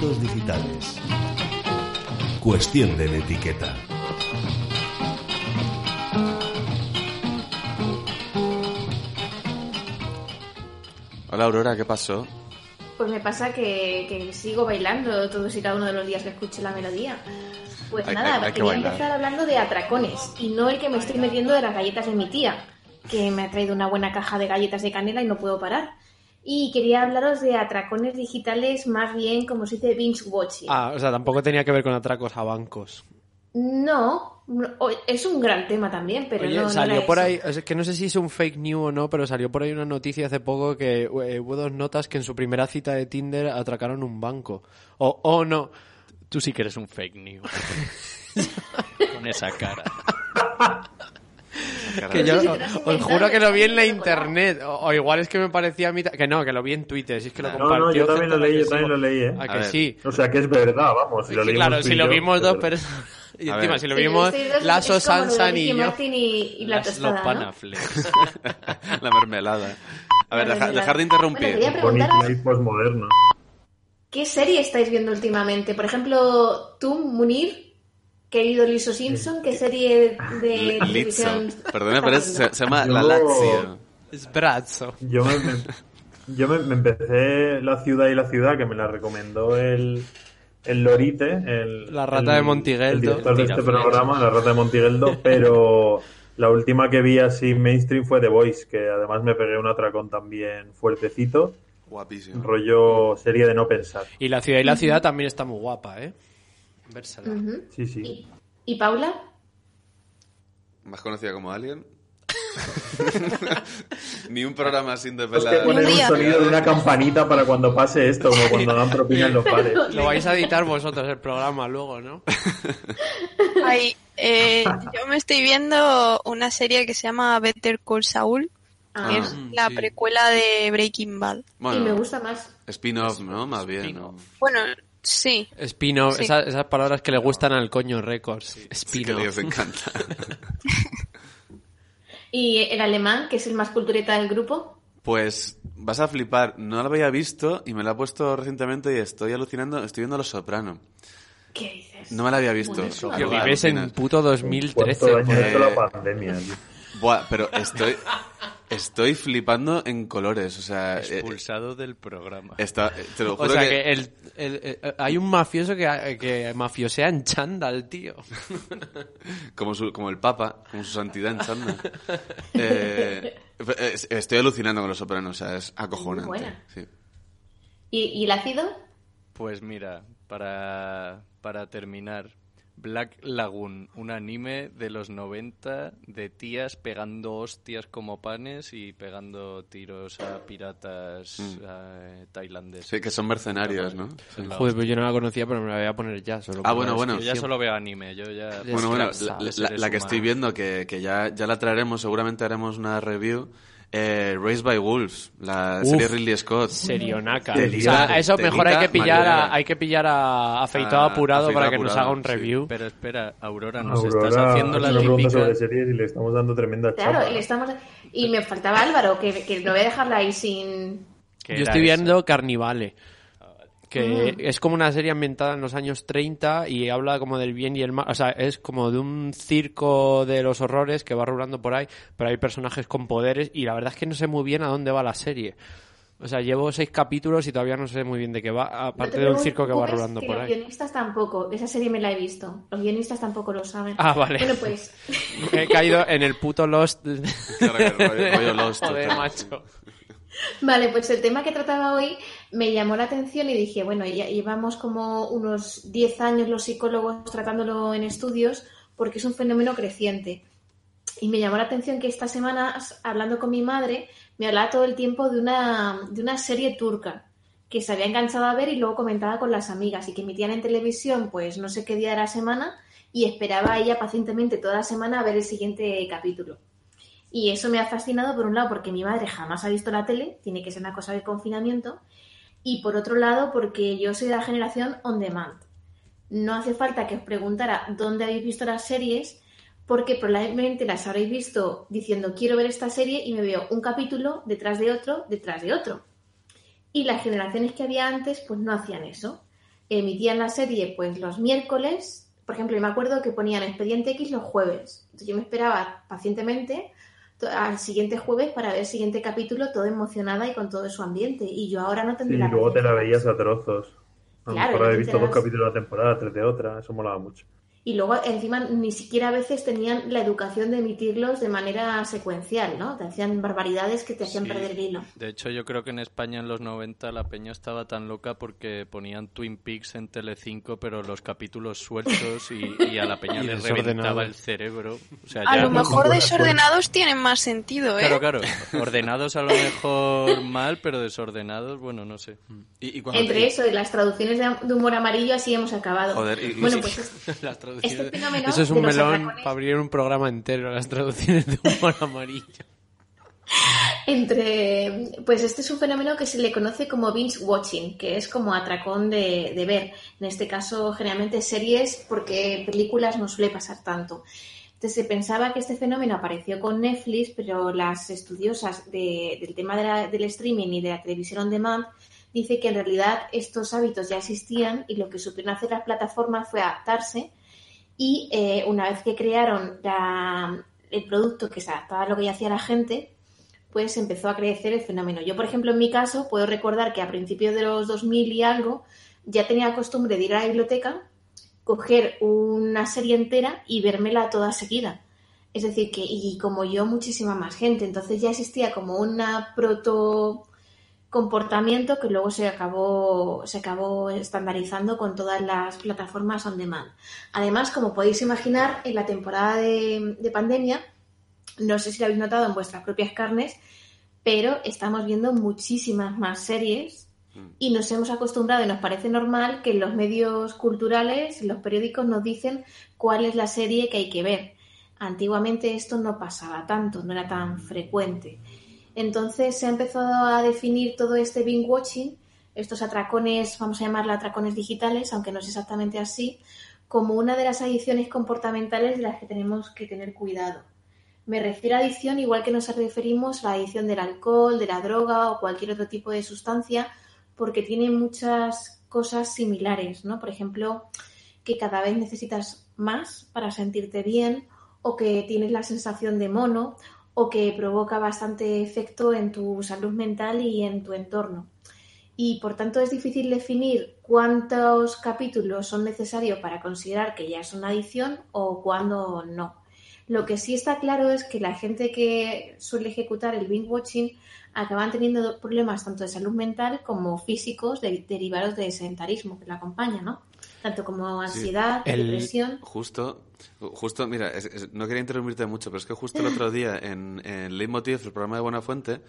O: Digitales. Cuestión de etiqueta.
E: Hola Aurora, ¿qué pasó?
G: Pues me pasa que, que sigo bailando todos y cada uno de los días que escuche la melodía. Pues
E: Hay-
G: nada,
E: hay- hay que
G: quería
E: bailar.
G: empezar hablando de atracones y no el que me estoy metiendo de las galletas de mi tía, que me ha traído una buena caja de galletas de canela y no puedo parar. Y quería hablaros de atracones digitales más bien como se dice binge watching.
A: Ah, o sea, tampoco tenía que ver con atracos a bancos.
G: No, o- es un gran tema también, pero
A: Oye,
G: no, no
A: salió
G: era
A: por
G: eso.
A: ahí, es que no sé si es un fake news o no, pero salió por ahí una noticia hace poco que eh, hubo dos notas que en su primera cita de Tinder atracaron un banco. O, o no.
F: Tú sí que eres un fake news. [LAUGHS] Con esa cara. [LAUGHS]
A: Que yo os juro que lo vi en la internet. O, o igual es que me parecía a mí. Que no, que lo vi en Twitter. Si es que lo
I: No,
A: compartió.
I: no, yo también lo leí, yo también lo leí, ¿eh?
A: ¿A
E: A
A: que
E: ver.
A: sí?
I: O sea que es verdad, vamos. Si lo
A: Sí,
I: leímos
A: claro, si
I: y
A: lo vimos dos personas. [LAUGHS] Y
E: A
A: encima,
E: ver.
A: si lo
G: Sí,
A: vimos
G: de
A: Sansan y yo.
G: Martin y, y la
F: Las
G: tostada, ¿no?
F: lopanaflex. [LAUGHS] [LAUGHS]
E: La mermelada. A ver, deja- dejar de
G: Bueno,
E: interrumpir.
I: postmoderno.
G: qué serie estáis viendo últimamente. Por ejemplo, tú, Munir, querido Liso Simpson, ¿qué serie de
E: Li-
G: televisión?
E: Perdona, pero es- se, se llama
I: Yo-
E: La Lazio.
A: Es Brazzo.
I: Yo me, me- yo me, me empecé La ciudad y la ciudad, que me la recomendó el, el Lorite, el,
A: La rata
I: el-
A: de Montigueldo.
I: el director de este programa, la rata de Montigueldo, [LAUGHS] pero la última que vi así mainstream fue The Voice, que además me pegué un atracón también fuertecito,
E: Guapísimo.
I: rollo serie de no pensar.
A: Y la ciudad y la ciudad también está muy guapa, ¿eh?
I: Sí, sí.
G: ¿Y Paula?
E: Más conocida como Alien. [LAUGHS] Ni un programa sin
I: Es
E: desvelar.
I: poner un sonido de una campanita para cuando pase esto, como cuando dan propina en los bares. [LAUGHS]
A: Lo vais a editar vosotros el programa luego, ¿no? [LAUGHS]
H: Ay, eh, yo me estoy viendo una serie que se llama Better Call Saul,
G: Ah,
H: que es
A: Mm,
H: la
A: sí.
H: precuela de Breaking Bad.
G: y me
E: Bueno,
G: gusta más.
E: spin-off, ¿no? Más bien. ¿no?
H: Bueno, sí.
A: Spin-off,
H: Sí.
A: esas, esas palabras que le gustan al coño Records.
E: Es que a
A: Spin-off.
E: ellos les encanta. [LAUGHS]
G: ¿Y el alemán, que es el más cultureta del grupo?
E: Pues vas a flipar. No la había visto y me la he puesto recientemente y estoy alucinando. Estoy viendo Los Soprano.
G: ¿Qué dices?
E: No me la había visto.
A: Que vives en puto
I: Cuarto
A: 2013.
I: daño
A: joder.
I: de la pandemia. tío.
E: Buah, pero estoy, [LAUGHS] estoy flipando en colores. O sea, eh,
F: Expulsado del programa.
E: está, eh, te lo
A: O sea
E: que,
A: que, el, el- eh, hay un mafioso que, que mafiosea en chándal, tío. [LAUGHS]
E: como, su- como el Papa, como su santidad en chándal. Eh, estoy alucinando con Los Sopranos. O sea, es acojonante.
G: Muy buena.
E: Sí.
G: ¿Y, y el ácido?
F: Pues mira, para, para terminar, Black Lagoon, un anime de los 90 de tías pegando hostias como panes y pegando tiros a piratas
E: Mm.
F: eh, tailandeses.
E: Sí, que son mercenarios, ¿no? Sí.
A: Joder, pues yo no la conocía, pero me la voy a poner ya. Solo
E: Ah, bueno, bueno.
F: Yo ya solo veo anime, yo ya...
E: Bueno, bueno, la, la-
F: seres
E: la que estoy viendo, que, que ya, ya la traeremos, seguramente haremos una review. Eh, Raised by Wolves, la
A: Uf,
E: serie Ridley Scott.
A: Serionaca. O sea, eso mejor hay que pillar a, hay que pillar a afeitado
E: A-
A: apurado
E: afeitado
A: para que nos haga un
E: sí.
A: review.
F: Pero espera, Aurora, nos
I: Aurora
F: estás haciendo la típica...
I: sobre series y le estamos dando tremenda
G: Claro,
I: chapa.
G: y, le estamos... y me faltaba Álvaro, que, que lo voy a dejarla ahí sin...
A: Yo estoy viendo Carnivale. Que
G: Mm.
A: es como una serie ambientada en los años 30 y habla como del bien y el mal. O sea, es como de un circo de los horrores que va rulando por ahí, pero hay personajes con poderes y la verdad es que no sé muy bien a dónde va la serie. O sea, llevo seis capítulos y todavía no sé muy bien de qué va, aparte
G: te
A: de un circo que va rulando
G: que
A: por
G: los
A: ahí.
G: guionistas tampoco, esa serie me la he visto. Los guionistas tampoco lo saben.
A: Ah, vale.
G: Bueno, pues [LAUGHS]
A: He caído en el puto Lost.
E: Claro que rollo- rollo Lost,
A: Joder, macho.
G: Vale, pues el tema que trataba hoy me llamó la atención y dije, bueno, llevamos como unos 10 años los psicólogos tratándolo en estudios porque es un fenómeno creciente. Y me llamó la atención que esta semana, hablando con mi madre, me hablaba todo el tiempo de una, de una serie turca que se había enganchado a ver y luego comentaba con las amigas y que emitían en televisión pues no sé qué día de la semana y esperaba ella pacientemente toda la semana a ver el siguiente capítulo. Y eso me ha fascinado por un lado porque mi madre jamás ha visto la tele, tiene que ser una cosa de confinamiento, y por otro lado porque yo soy de la generación on demand. No hace falta que os preguntara dónde habéis visto las series, porque probablemente las habréis visto diciendo quiero ver esta serie y me veo un capítulo detrás de otro, detrás de otro. y las generaciones que había antes pues no hacían eso. Emitían la serie pues los miércoles, por ejemplo, yo me acuerdo que ponían Expediente X los jueves. Entonces yo me esperaba pacientemente al siguiente jueves para ver el siguiente capítulo todo emocionada y con todo su ambiente. Y yo ahora no
I: Sí,
G: tendré
I: y luego te la veías a trozos. A lo
G: Claro,
I: mejor he visto dos capítulos de la temporada, tres de otra, eso molaba mucho.
G: Y luego, encima, ni siquiera a veces tenían la educación de emitirlos de manera secuencial, ¿no? Te hacían barbaridades que te hacían
F: Sí.
G: perder el hilo.
F: De hecho, yo creo que en España en los 90 la peña estaba tan loca porque ponían Twin Peaks en Telecinco, pero los capítulos sueltos y, y a la peña [LAUGHS] le reventaba el cerebro. O sea,
H: A
F: ya-
H: lo mejor desordenados tienen más sentido, ¿eh?
F: Claro, claro. Ordenados a lo mejor mal, pero desordenados, bueno, no sé.
E: Y,
G: Entre eso y las traducciones de, humor amarillo, así hemos acabado.
F: Joder, y- y-
G: bueno, pues [LAUGHS]
A: Las traducciones-
G: este fenómeno
A: Eso es un melón para abrir un programa entero, las traducciones de humor amarillo.
G: entre pues este es un fenómeno que se le conoce como binge watching que es como atracón de, de ver. En este caso generalmente series porque películas no suele pasar tanto. Entonces se pensaba que este fenómeno apareció con Netflix pero las estudiosas de- del tema de la- del streaming y de la televisión on demand dice que en realidad estos hábitos ya existían y lo que supieron hacer las plataformas fue adaptarse y eh, una vez que crearon el producto que se adaptaba a lo que ya hacía la gente, pues empezó a crecer el fenómeno. Yo, por ejemplo, en mi caso, puedo recordar que a principios de los 2000 y algo, ya tenía costumbre de ir a la biblioteca, coger una serie entera y vérmela toda seguida. Es decir, que, y como yo, muchísima más gente. Entonces ya existía como una proto comportamiento que luego se acabó, se acabó estandarizando con todas las plataformas on demand. Además, como podéis imaginar, en la temporada de, de pandemia, no sé si lo habéis notado en vuestras propias carnes, pero estamos viendo muchísimas más series y nos hemos acostumbrado y nos parece normal que en los medios culturales, en los periódicos nos dicen cuál es la serie que hay que ver. Antiguamente esto no pasaba tanto, no era tan frecuente. Entonces se ha empezado a definir todo este binge watching, estos atracones, vamos a llamarlo atracones digitales, aunque no es exactamente así, como una de las adicciones comportamentales de las que tenemos que tener cuidado. Me refiero a adicción igual que nos referimos a la adicción del alcohol, de la droga o cualquier otro tipo de sustancia, porque tiene muchas cosas similares, ¿no? Por ejemplo, que cada vez necesitas más para sentirte bien o que tienes la sensación de mono o que provoca bastante efecto en tu salud mental y en tu entorno. Y por tanto es difícil definir cuántos capítulos son necesarios para considerar que ya es una adicción o cuándo no. Lo que sí está claro es que la gente que suele ejecutar el binge watching acaban teniendo problemas tanto de salud mental como físicos de- derivados del sedentarismo que la acompaña, ¿no? Tanto como ansiedad, depresión.
E: Justo, justo, mira, es- es- no quería interrumpirte mucho, pero es que justo el otro día en, en Leitmotiv, el programa de Buenafuente,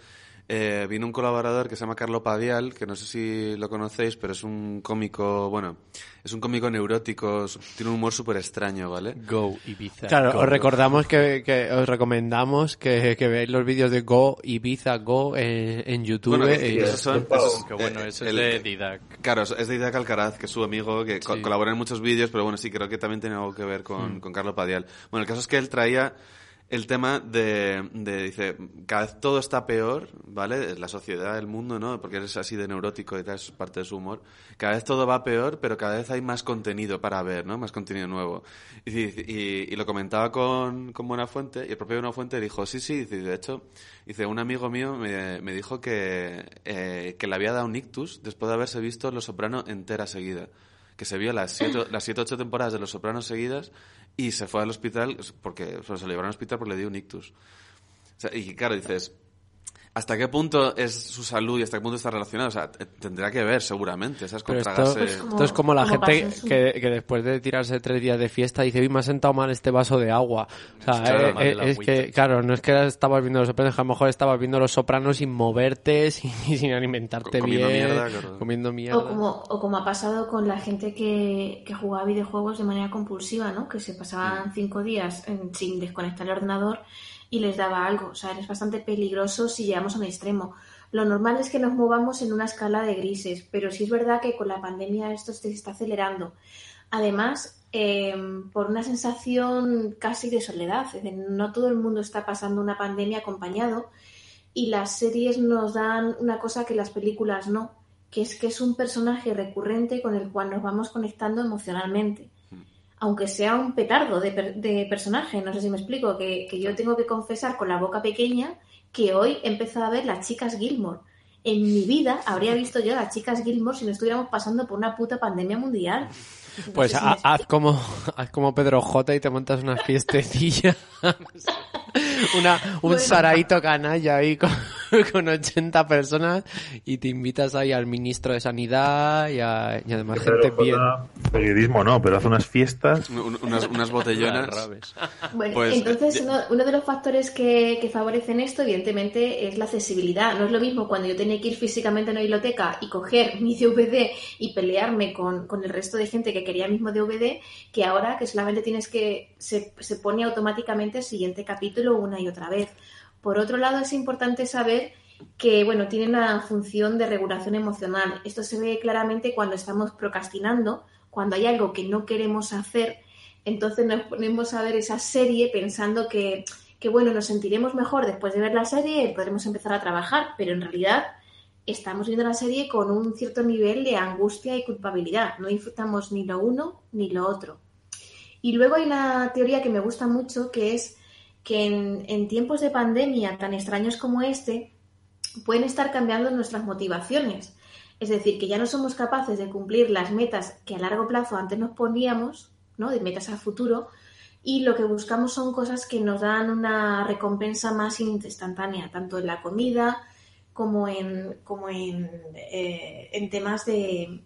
E: eh, vino un colaborador que se llama Carlo Padial, que no sé si lo conocéis, pero es un cómico, bueno, es un cómico neurótico, tiene un humor súper extraño, ¿vale?
F: Go Ibiza.
A: Claro,
F: go.
A: os recordamos que, que os recomendamos que, que veáis los vídeos de Go Ibiza Go en, en YouTube.
E: Bueno,
A: y-
E: esos son, esos-
F: bueno,
E: eh,
F: es
E: el-
F: de Didac.
E: Claro, es de Didac Alcaraz, que es su amigo, que co- colabora en muchos vídeos, pero bueno, sí, creo que también tiene algo que ver con,
F: Mm.
E: con Carlos Padial. Bueno, el caso es que él traía el tema de, de, dice, cada vez todo está peor, ¿vale? La sociedad, el mundo, ¿no? Porque eres así de neurótico y tal, es parte de su humor. Cada vez todo va peor, pero cada vez hay más contenido para ver, ¿no? Más contenido nuevo. Y, lo comentaba con, con Buenafuente, y el propio Buenafuente dijo, sí, sí, de hecho, dice, un amigo mío me, me dijo que, eh, que le había dado un ictus después de haberse visto Los Soprano entera seguida. Que se vio las siete, las siete ocho temporadas de Los Sopranos seguidas y se fue al hospital porque se lo llevaron al hospital porque le dio un ictus. O sea, y claro, dices, ¿hasta qué punto es su salud y hasta qué punto está relacionado? O sea, tendrá que ver seguramente, ¿sabes? Con
A: Pero esto, es como la
G: como
A: gente que, que después de tirarse tres días de fiesta dice, uy, me ha sentado mal este vaso de agua. O sea,
F: Claro,
A: eh, eh, es que, claro, no es que estabas viendo los sopranos, que a lo mejor estabas viendo los sopranos sin moverte, [LAUGHS] sin, sin alimentarte
E: Comiendo
A: bien,
E: mierda, claro.
A: comiendo mierda.
G: O como, o como ha pasado con la gente que, que jugaba videojuegos de manera compulsiva, ¿no? Que se pasaban cinco días en- sin desconectar el ordenador y les daba algo. O sea, es bastante peligroso si llegamos a un extremo. Lo normal es que nos movamos en una escala de grises, pero sí es verdad que con la pandemia esto se está acelerando. Además, eh, por una sensación casi de soledad, es decir, no todo el mundo está pasando una pandemia acompañado y las series nos dan una cosa que las películas no, que es que es un personaje recurrente con el cual nos vamos conectando emocionalmente. Aunque sea un petardo de, per- de personaje, no sé si me explico, que, que yo tengo que confesar con la boca pequeña que hoy he empezado a ver las chicas Gilmore. En mi vida habría visto yo las chicas Gilmore si no estuviéramos pasando por una puta pandemia mundial. No
A: Pues
G: si
A: haz como, haz como Pedro J y te montas una fiestecilla. [LAUGHS] [LAUGHS] una, un
G: Bueno.
A: saraito canalla ahí con, [LAUGHS] con 80 personas y te invitas ahí al ministro de Sanidad y, a- y además gente bien.
I: Periodismo no, pero hace unas fiestas.
E: Un- unas, unas botellonas.
G: Bueno,
E: Pues,
G: entonces
E: eh,
G: uno, uno de los factores que, que favorecen esto, evidentemente, es la accesibilidad. No es lo mismo cuando yo tenía que ir físicamente a una biblioteca y coger mi DVD y pelearme con, con el resto de gente que quería el mismo DVD, que ahora que solamente tienes que, se, se pone automáticamente el siguiente capítulo una y otra vez. Por otro lado, es importante saber que, bueno, tiene una función de regulación emocional. Esto se ve claramente cuando estamos procrastinando, cuando hay algo que no queremos hacer entonces nos ponemos a ver esa serie pensando que, que, bueno, nos sentiremos mejor después de ver la serie y podremos empezar a trabajar, pero en realidad estamos viendo la serie con un cierto nivel de angustia y culpabilidad. No disfrutamos ni lo uno ni lo otro. Y luego hay una teoría que me gusta mucho, que es que en, tiempos de pandemia tan extraños como este, pueden estar cambiando nuestras motivaciones. Es decir, que ya no somos capaces de cumplir las metas que a largo plazo antes nos poníamos, ¿no? De metas al futuro, y lo que buscamos son cosas que nos dan una recompensa más instantánea, tanto en la comida como en, como en, eh, en temas de,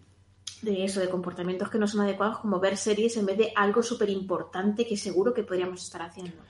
G: de eso, de comportamientos que no son adecuados, como ver series en vez de algo súper importante que seguro que podríamos estar haciendo.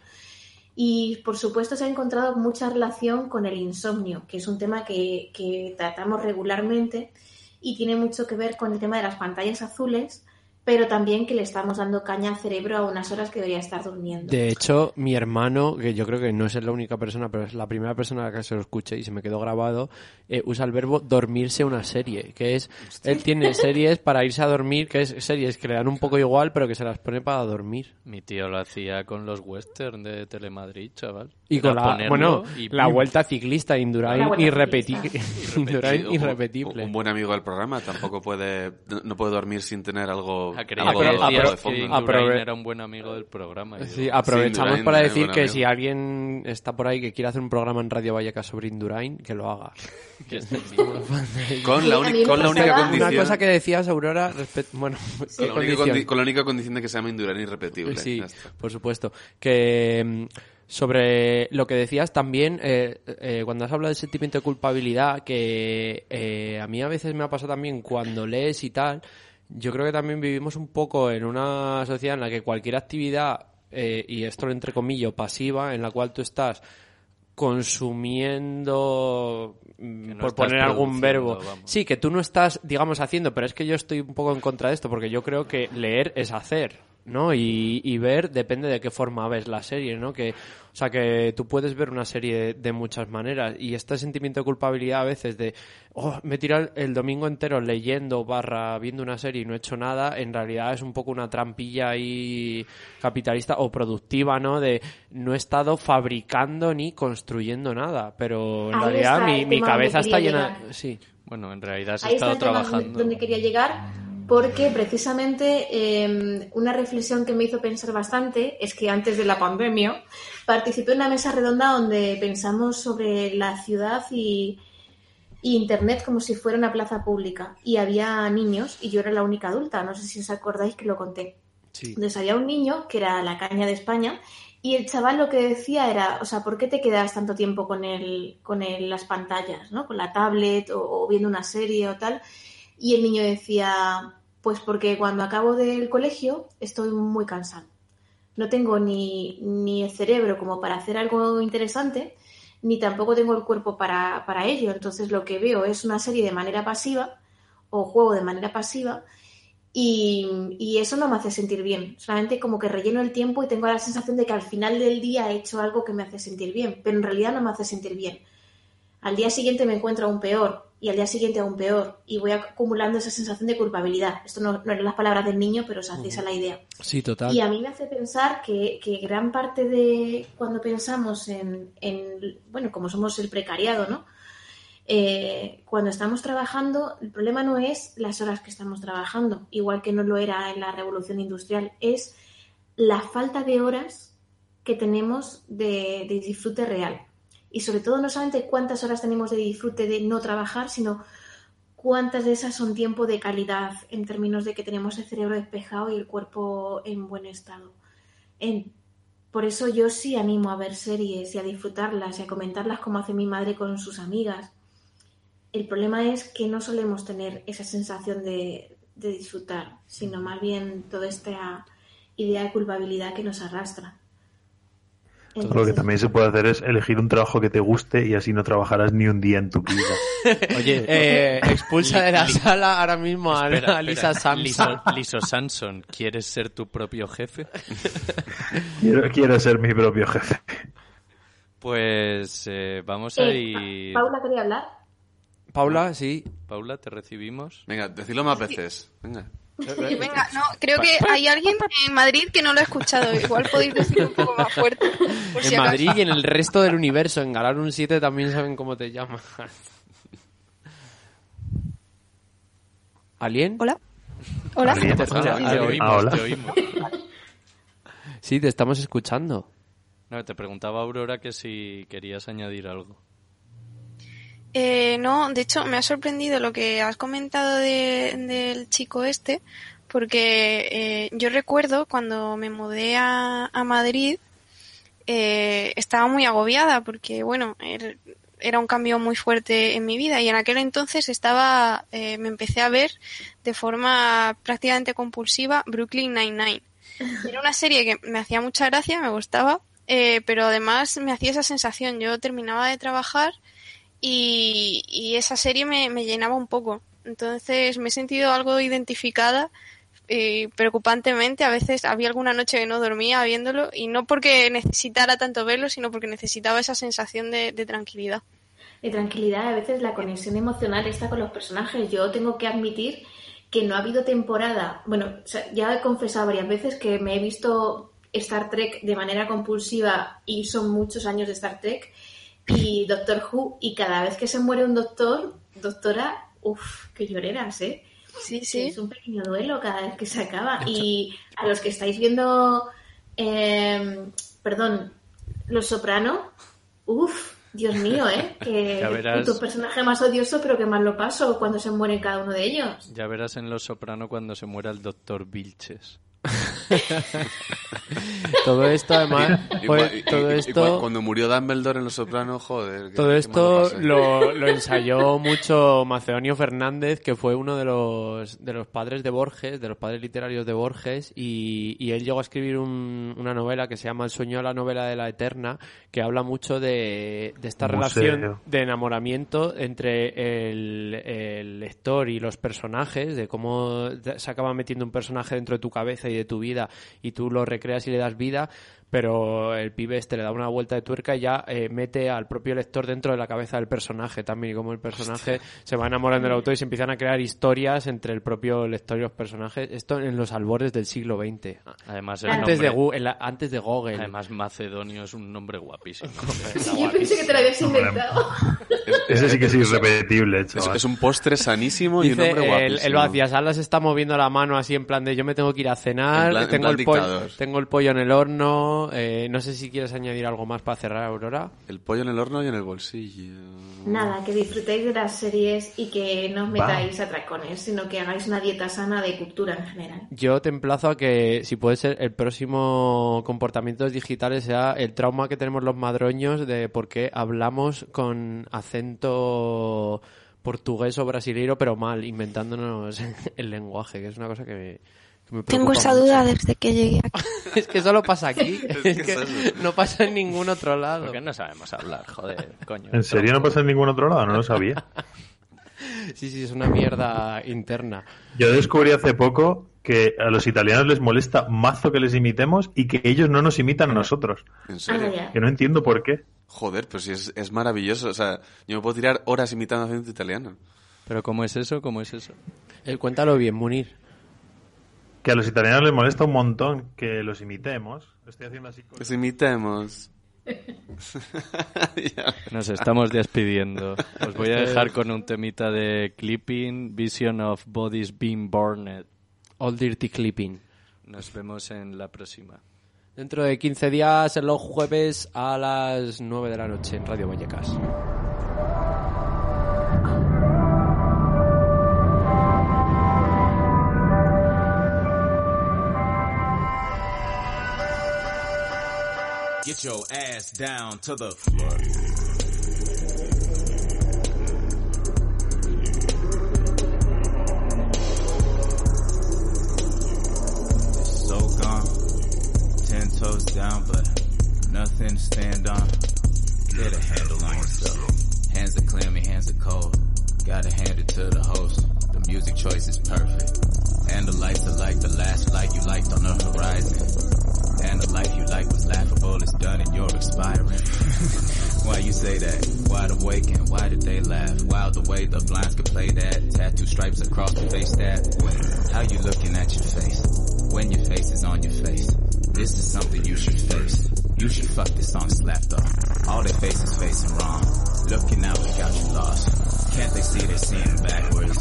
G: Y por supuesto se ha encontrado mucha relación con el insomnio, que es un tema que, que tratamos regularmente y tiene mucho que ver con el tema de las pantallas azules, pero también que le estamos dando caña al cerebro a unas horas que debería estar durmiendo.
A: De hecho, mi hermano, que yo creo que no es la única persona, pero es la primera persona a la que se lo escuche y se me quedó grabado, eh, usa el verbo dormirse una serie, que es, él tiene series para irse a dormir, que es series que le dan un poco igual, pero que se las pone para dormir.
F: Mi tío lo hacía con los western de Telemadrid, chaval.
A: Y con la, bueno,
F: y
A: la vuelta ciclista Indurain [LAUGHS] irrepetible.
E: Un-
A: irrepetible.
E: Un, buen amigo del programa tampoco puede, no puede dormir sin tener algo,
F: Era un buen amigo del programa.
A: Sí, aprovechamos para decir que
E: amigo.
A: si alguien está por ahí que quiere hacer un programa en Radio Vallecas sobre Indurain, que lo haga. [LAUGHS] [LAUGHS]
E: Con la, con la única condición...
A: Una cosa que decías, Aurora, bueno, [LAUGHS]
E: con,
A: ¿qué
E: la única
A: condición?
E: condi- con la única condición de que se llame Indurain irrepetible.
A: Sí, por supuesto. Que mm, sobre lo que decías también, eh, eh, cuando has hablado del sentimiento de culpabilidad, que eh, a mí a veces me ha pasado también cuando lees y tal, yo creo que también vivimos un poco en una sociedad en la que cualquier actividad, eh, y esto lo entrecomillo, pasiva, en la cual tú estás consumiendo mm,
F: no
A: por poner algún verbo
F: vamos.
A: sí que tú no estás digamos haciendo pero es que yo estoy un poco en contra de esto porque yo creo que leer es hacer ¿no? Y, y ver depende de qué forma ves la serie, ¿no? Que, o sea, que tú puedes ver una serie de muchas maneras y este sentimiento de culpabilidad a veces de, oh, me he tirado el domingo entero leyendo barra viendo una serie y no he hecho nada, en realidad es un poco una trampilla ahí capitalista o productiva, ¿no? De no he estado fabricando ni construyendo nada, pero en
G: Ahí
A: realidad mi, cabeza está llena...
G: llegar.
A: Sí.
F: Bueno, en realidad
G: Ahí está
F: estado trabajando.
G: donde quería llegar, porque precisamente eh, una reflexión que me hizo pensar bastante es que antes de la pandemia participé en una mesa redonda donde pensamos sobre la ciudad y, y Internet como si fuera una plaza pública. Y había niños y yo era la única adulta, no sé si os acordáis que lo conté.
A: Sí.
G: Entonces había un niño que era la caña de España y el chaval lo que decía era, o sea, ¿por qué te quedas tanto tiempo con el, con el- las pantallas, ¿no? Con la tablet o, o viendo una serie o tal? Y el niño decía, pues porque cuando acabo del colegio estoy muy cansado. No tengo ni, ni el cerebro como para hacer algo interesante, ni tampoco tengo el cuerpo para, para ello. Entonces lo que veo es una serie de manera pasiva o juego de manera pasiva y, y eso no me hace sentir bien. Solamente como que relleno el tiempo y tengo la sensación de que al final del día he hecho algo que me hace sentir bien, pero en realidad no me hace sentir bien. Al día siguiente me encuentro aún peor y al día siguiente aún peor y voy acumulando esa sensación de culpabilidad. Esto no, no eran las palabras del niño, pero os hacéis a la idea.
A: Sí, total.
G: Y a mí me hace pensar que, que gran parte de cuando pensamos en, en, bueno, como somos el precariado, ¿no? Eh, cuando estamos trabajando, el problema no es las horas que estamos trabajando, igual que no lo era en la revolución industrial, es la falta de horas que tenemos de, de disfrute real. Y sobre todo no solamente cuántas horas tenemos de disfrute de no trabajar, sino cuántas de esas son tiempo de calidad en términos de que tenemos el cerebro despejado y el cuerpo en buen estado. Por eso yo sí animo a ver series y a disfrutarlas y a comentarlas como hace mi madre con sus amigas. El problema es que no solemos tener esa sensación de, de disfrutar, sino más bien toda esta idea de culpabilidad que nos arrastra.
I: Lo que también se puede hacer es elegir un trabajo que te guste y así no trabajarás ni un día en tu vida. [LAUGHS]
A: Oye, eh, expulsa de la sala ahora mismo a,
F: Espera,
A: a Lisa. Samson.
F: Liso, Liso Samson, ¿quieres ser tu propio jefe? [LAUGHS]
I: Quiero, quiero ser mi propio jefe.
F: Pues eh, vamos a
G: Eh,
F: ir...
G: Paula quería hablar.
A: Paula, sí.
F: Paula, te recibimos.
E: Venga, decirlo más veces. Venga.
H: Venga, no, creo que hay alguien en Madrid que no lo ha escuchado. Igual podéis decirlo un poco más fuerte. Por si
A: En
H: acaso.
A: Madrid y en el resto del universo, en Galar un 7 también saben cómo te llamas. ¿Alien?
H: Hola. Hola.
F: Te, te oímos,
A: Ah, hola.
F: te oímos.
A: Sí, te estamos escuchando.
F: No, te preguntaba Aurora que si querías añadir algo.
H: Eh, no, de hecho me ha sorprendido lo que has comentado de- del chico este, porque eh, yo recuerdo cuando me mudé a, Madrid, eh, estaba muy agobiada porque, bueno, er- era un cambio muy fuerte en mi vida y en aquel entonces estaba, eh, me empecé a ver de forma prácticamente compulsiva Brooklyn Nine-Nine. Era una serie que me hacía mucha gracia, me gustaba, eh, pero además me hacía esa sensación. Yo terminaba de trabajar y, esa serie me, llenaba un poco. Entonces me he sentido algo identificada eh, preocupantemente. A veces había alguna noche que no dormía viéndolo y no porque necesitara tanto verlo, sino porque necesitaba esa sensación de, tranquilidad.
G: de tranquilidad, a veces la conexión emocional está con los personajes. Yo tengo que admitir que no ha habido temporada, bueno, ya he confesado varias veces que me he visto Star Trek de manera compulsiva y son muchos años de Star Trek y Doctor Who y cada vez que se muere un doctor, doctora, uff, qué lloreras, ¿eh?
H: Sí, sí.
G: Es un pequeño duelo cada vez que se acaba. Y a los que estáis viendo, eh, perdón, Los Soprano, uff, Dios mío, ¿eh? [LAUGHS] Que
F: Ya verás.
G: tu personaje más odioso, pero que más lo paso cuando se muere cada uno de ellos.
F: Ya verás en Los Soprano cuando se muera el doctor Vilches. [LAUGHS]
A: Todo esto, además,
E: Y
A: fue-
E: cua- y-
A: todo
E: y- y
A: esto...
E: cua- cuando murió Dumbledore en Los Sopranos, joder.
A: Todo
E: qué
A: esto lo, lo ensayó mucho Macedonio Fernández, que fue uno de los, de los padres de Borges, de los padres literarios de Borges, y, y él llegó a escribir un- una novela que se llama El sueño de la novela de la eterna, que habla mucho de, de esta relación de enamoramiento entre el, el lector y los personajes, de cómo se acaba metiendo un personaje dentro de tu cabeza y de tu vida, y tú lo recreas y le das vida, pero el pibe este le da una vuelta de tuerca y ya eh, mete al propio lector dentro de la cabeza del personaje también, y como el personaje se va enamorando del autor y se empiezan a crear historias entre el propio lector y los personajes. Esto en los albores del siglo XX.
F: Además, el
A: Antes, de,
F: nombre-
A: la- antes de Google.
F: Además, Macedonio es un nombre guapísimo. [LAUGHS]
G: Yo pensé que te lo habías inventado.
I: Ese sí que es irrepetible,
E: Es, un postre sanísimo y un
A: Dice
E: hombre
A: el,
E: guapísimo.
A: el vaciasalas está moviendo la mano así en plan de yo me tengo que ir a cenar,
E: plan-
A: tengo, el pollo, tengo el pollo en el horno, eh, no sé si quieres añadir algo más para cerrar, Aurora.
E: El pollo en el horno y en el bolsillo.
G: Nada, que disfrutéis de las series y que no os metáis a tracones, sino que hagáis una dieta sana de cultura en general.
A: Yo te emplazo a que, si puede ser, el próximo comportamientos digitales sea el trauma que tenemos los madroños de por qué hablamos con acento portugués o brasileiro, pero mal, inventándonos [LAUGHS] el lenguaje, que es una cosa que me, que me
H: Tengo esa
A: mucho.
H: duda desde que llegué aquí. [LAUGHS]
A: Es que solo pasa aquí, [LAUGHS]
F: Es que
A: no pasa en ningún otro lado.
F: Porque no sabemos hablar, joder, coño.
I: ¿En serio no pasa en ningún otro lado? No lo sabía. [LAUGHS]
A: Sí, sí, es una mierda interna.
I: Yo descubrí hace poco que a los italianos les molesta mazo que les imitemos y que ellos no nos imitan a nosotros.
E: ¿En serio?
G: Ah.
I: Que no entiendo por qué.
E: Joder, pues sí, es, es maravilloso. O sea, yo me puedo tirar horas imitando acento italiano.
F: Pero ¿cómo es eso? ¿Cómo es eso?
A: Eh, cuéntalo bien, Munir.
I: Que a los italianos les molesta un montón que los imitemos. Estoy haciendo así con...
E: Los imitemos. [LAUGHS]
F: Nos estamos despidiendo. Os voy a
A: Este-
F: dejar con un temita de Clipping, Vision of Bodies Being Burned.
A: All Dirty Clipping.
F: Nos vemos en la próxima.
A: Dentro de 15 días, en los jueves a las 9 de la noche en Radio Vallecas.
P: Get your ass down to the floor. So gone. Ten toes down, but nothing to stand on. Get a handle on yourself. Hands are clammy, hands are cold. Gotta hand it to the host. The music choice is perfect. And the lights are like the last light you liked on the horizon. And the life you like was laughable, it's done and you're expiring. [LAUGHS] why you say that? Wide awake and why did they laugh? Wild the way the blinds could play that. Tattoo stripes across the face that. How you looking at your face? When your face is on your face. This is something you should face. You should fuck this song slapped off. All their faces facing wrong. Looking out, look out, you lost. Can't they see they're seeing backwards?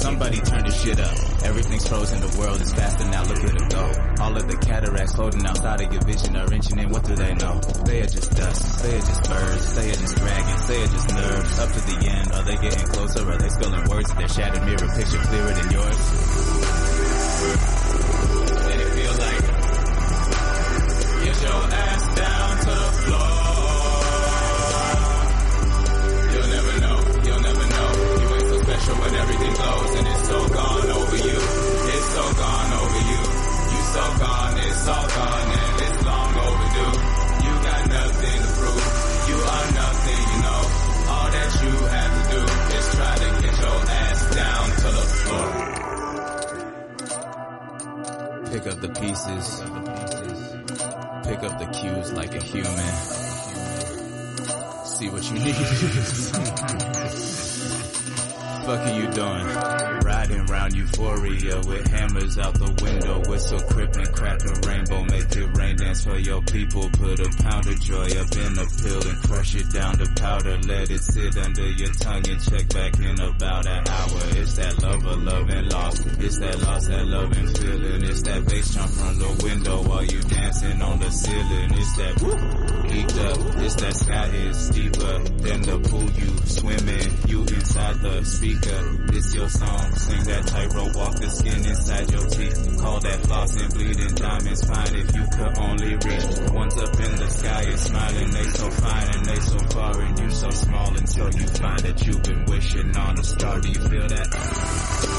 P: Somebody turn this shit up. Everything's frozen, the world is faster now, look at it go. All of the cataracts floating outside of your vision are inching in, what do they know? They are just dust, they are just birds, they are just dragons, they are just nerves. Up to the end, are they getting closer? Are they spilling words? Their shattered mirror picture clearer than yours? All gone and it's long overdue. You got nothing to prove. You are nothing, you know. All that you have to do is try to get your ass down to the floor. Pick up the pieces. Pick up the cues like a human. See what you need. [LAUGHS] fuck are you doing? Riding round euphoria with hammers out the window, whistle crippling, crack a rainbow, make it rain dance for your people. Put a pound of joy up in a pill and crush it down to powder. Let it sit under your tongue and check back in about an hour. It's that love of love and loss, It's that lost, that love and feeling. It's that bass jump from the window while you dancing on the ceiling. It's that whoop, geeked up. It's that sky is steeper than the pool you swimming. You inside the speaker. It's your song. Sing that tightrope, walk the skin inside your teeth. Call that floss and bleeding diamonds fine if you could only reach. One's up in the sky and smiling. They so fine and they so far and you so small until you find that you've been wishing on a star. Do you feel that?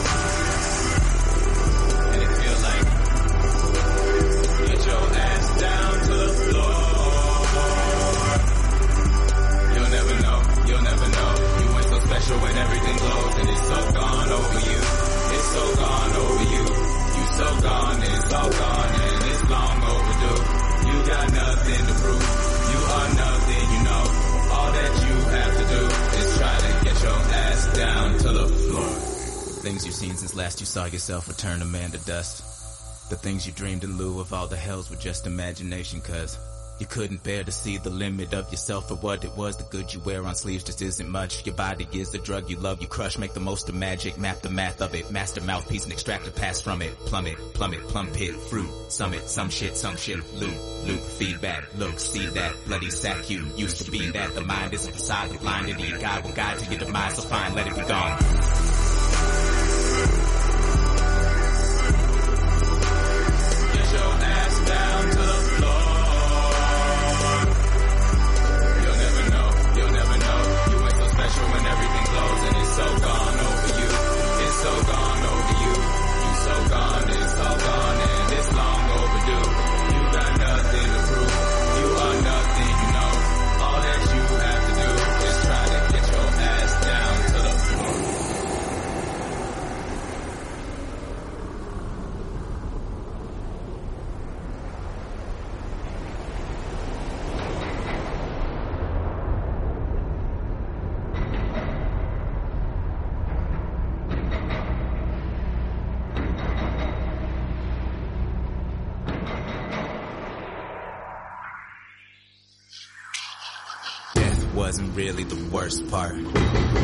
P: Things you've seen since last you saw yourself return a man to dust. The things you dreamed in lieu of all the hells were just imagination cause you couldn't bear to see the limit of yourself for what it was. The good you wear on sleeves just isn't much. Your body is the drug you love, you crush. Make the most of magic, map the math of it. Master mouthpiece and extract the past from it. Plummet, plummet, plum pit, fruit, summit, some shit, some shit, loop, loop, feedback, look, see that, bloody sack you used to be that. The mind is a facade, the blinded idiot God will guide to your demise, so fine, let it be gone. Really the worst part.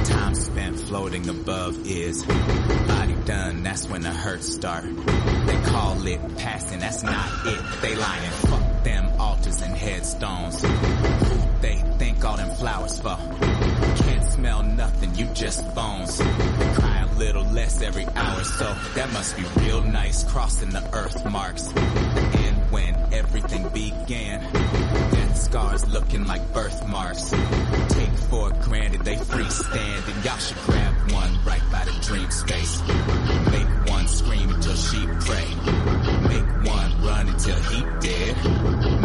P: Time spent floating above is body done, that's when the hurts start. They call it passing, that's not it. They lying, fuck them altars and headstones. Who they think all them flowers for? Can't smell nothing, you just bones. They cry a little less every hour, so that must be real nice crossing the earth marks. And when everything began, scars looking like birthmarks. Take for granted they freestand, and y'all should grab one right by the dream space. Make one scream until she pray. Make one run until he dead.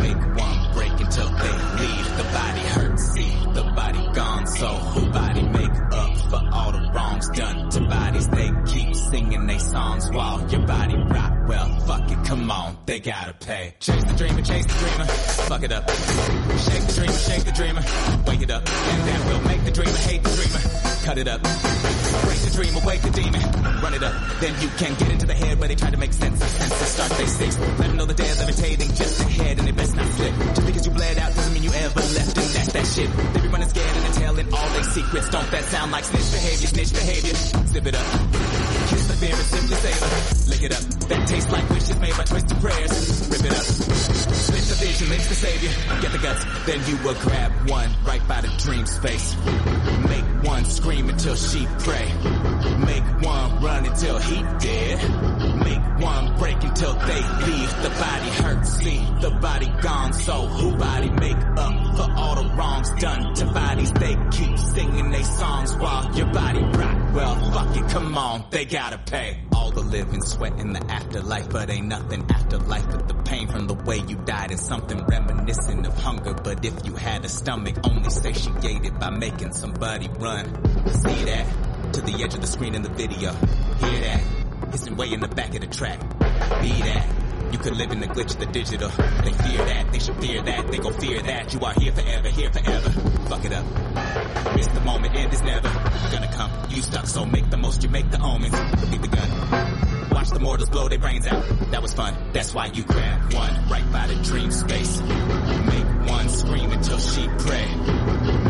P: Make one break until they leave. The body hurts, see, the body gone. So who body make up for all the wrongs done to bodies? They keep singing they songs while your body rock. Well, fuck it, come on, they gotta pay. Chase the dreamer, chase the dreamer, fuck it up. Shake the dreamer, shake the dreamer, wake it up. And that will make the dreamer hate the dreamer. Cut it up. Break the dreamer, wake the demon. Run it up. Then you can get into the head where they try to make sense of senses. Start day six. Let them know the dead levitating just ahead and they best not slip. Just because you bled out doesn't mean you ever left and that's that shit. They be running scared and they're telling all their secrets. Don't that sound like snitch behavior, snitch behavior? Zip it up. Kiss the fear and simply savor. It up. That tastes like wishes made by twisted prayers. Rip it up. Split the vision, links the savior. Get the guts. Then you will grab one right by the dream space. Make one scream until she pray. Make one run until he dead. One break until they leave. The body hurts, see, the body gone. So who body make up for all the wrongs done to bodies? They keep singing they songs while your body rock. Well, fuck it, come on, they gotta pay. All the living sweat in the afterlife, but ain't nothing afterlife but the pain from the way you died and something reminiscent of hunger. But if you had a stomach, only satiated by making somebody run. See that? To the edge of the screen in the video. Hear that? Hissing way in the back of the track. Be that. You could live in the glitch of the digital. They fear that, they should fear that, they gon' fear that. You are here forever, here forever. Fuck it up. Miss the moment, end is never gonna come. You stuck, so make the most, you make the omens. Leave the gun. Watch the mortals blow their brains out. That was fun. That's why you grab one right by the dream space. Make one scream until she pray.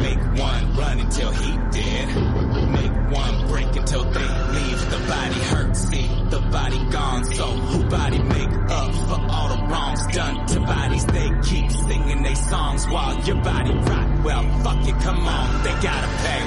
P: Make one run until he dead. One break until they leave. The body hurts, see, the body gone. So who body make up for all the wrongs done to bodies? They keep singing they songs while your body rock. Well, fuck it, come on, they gotta pay.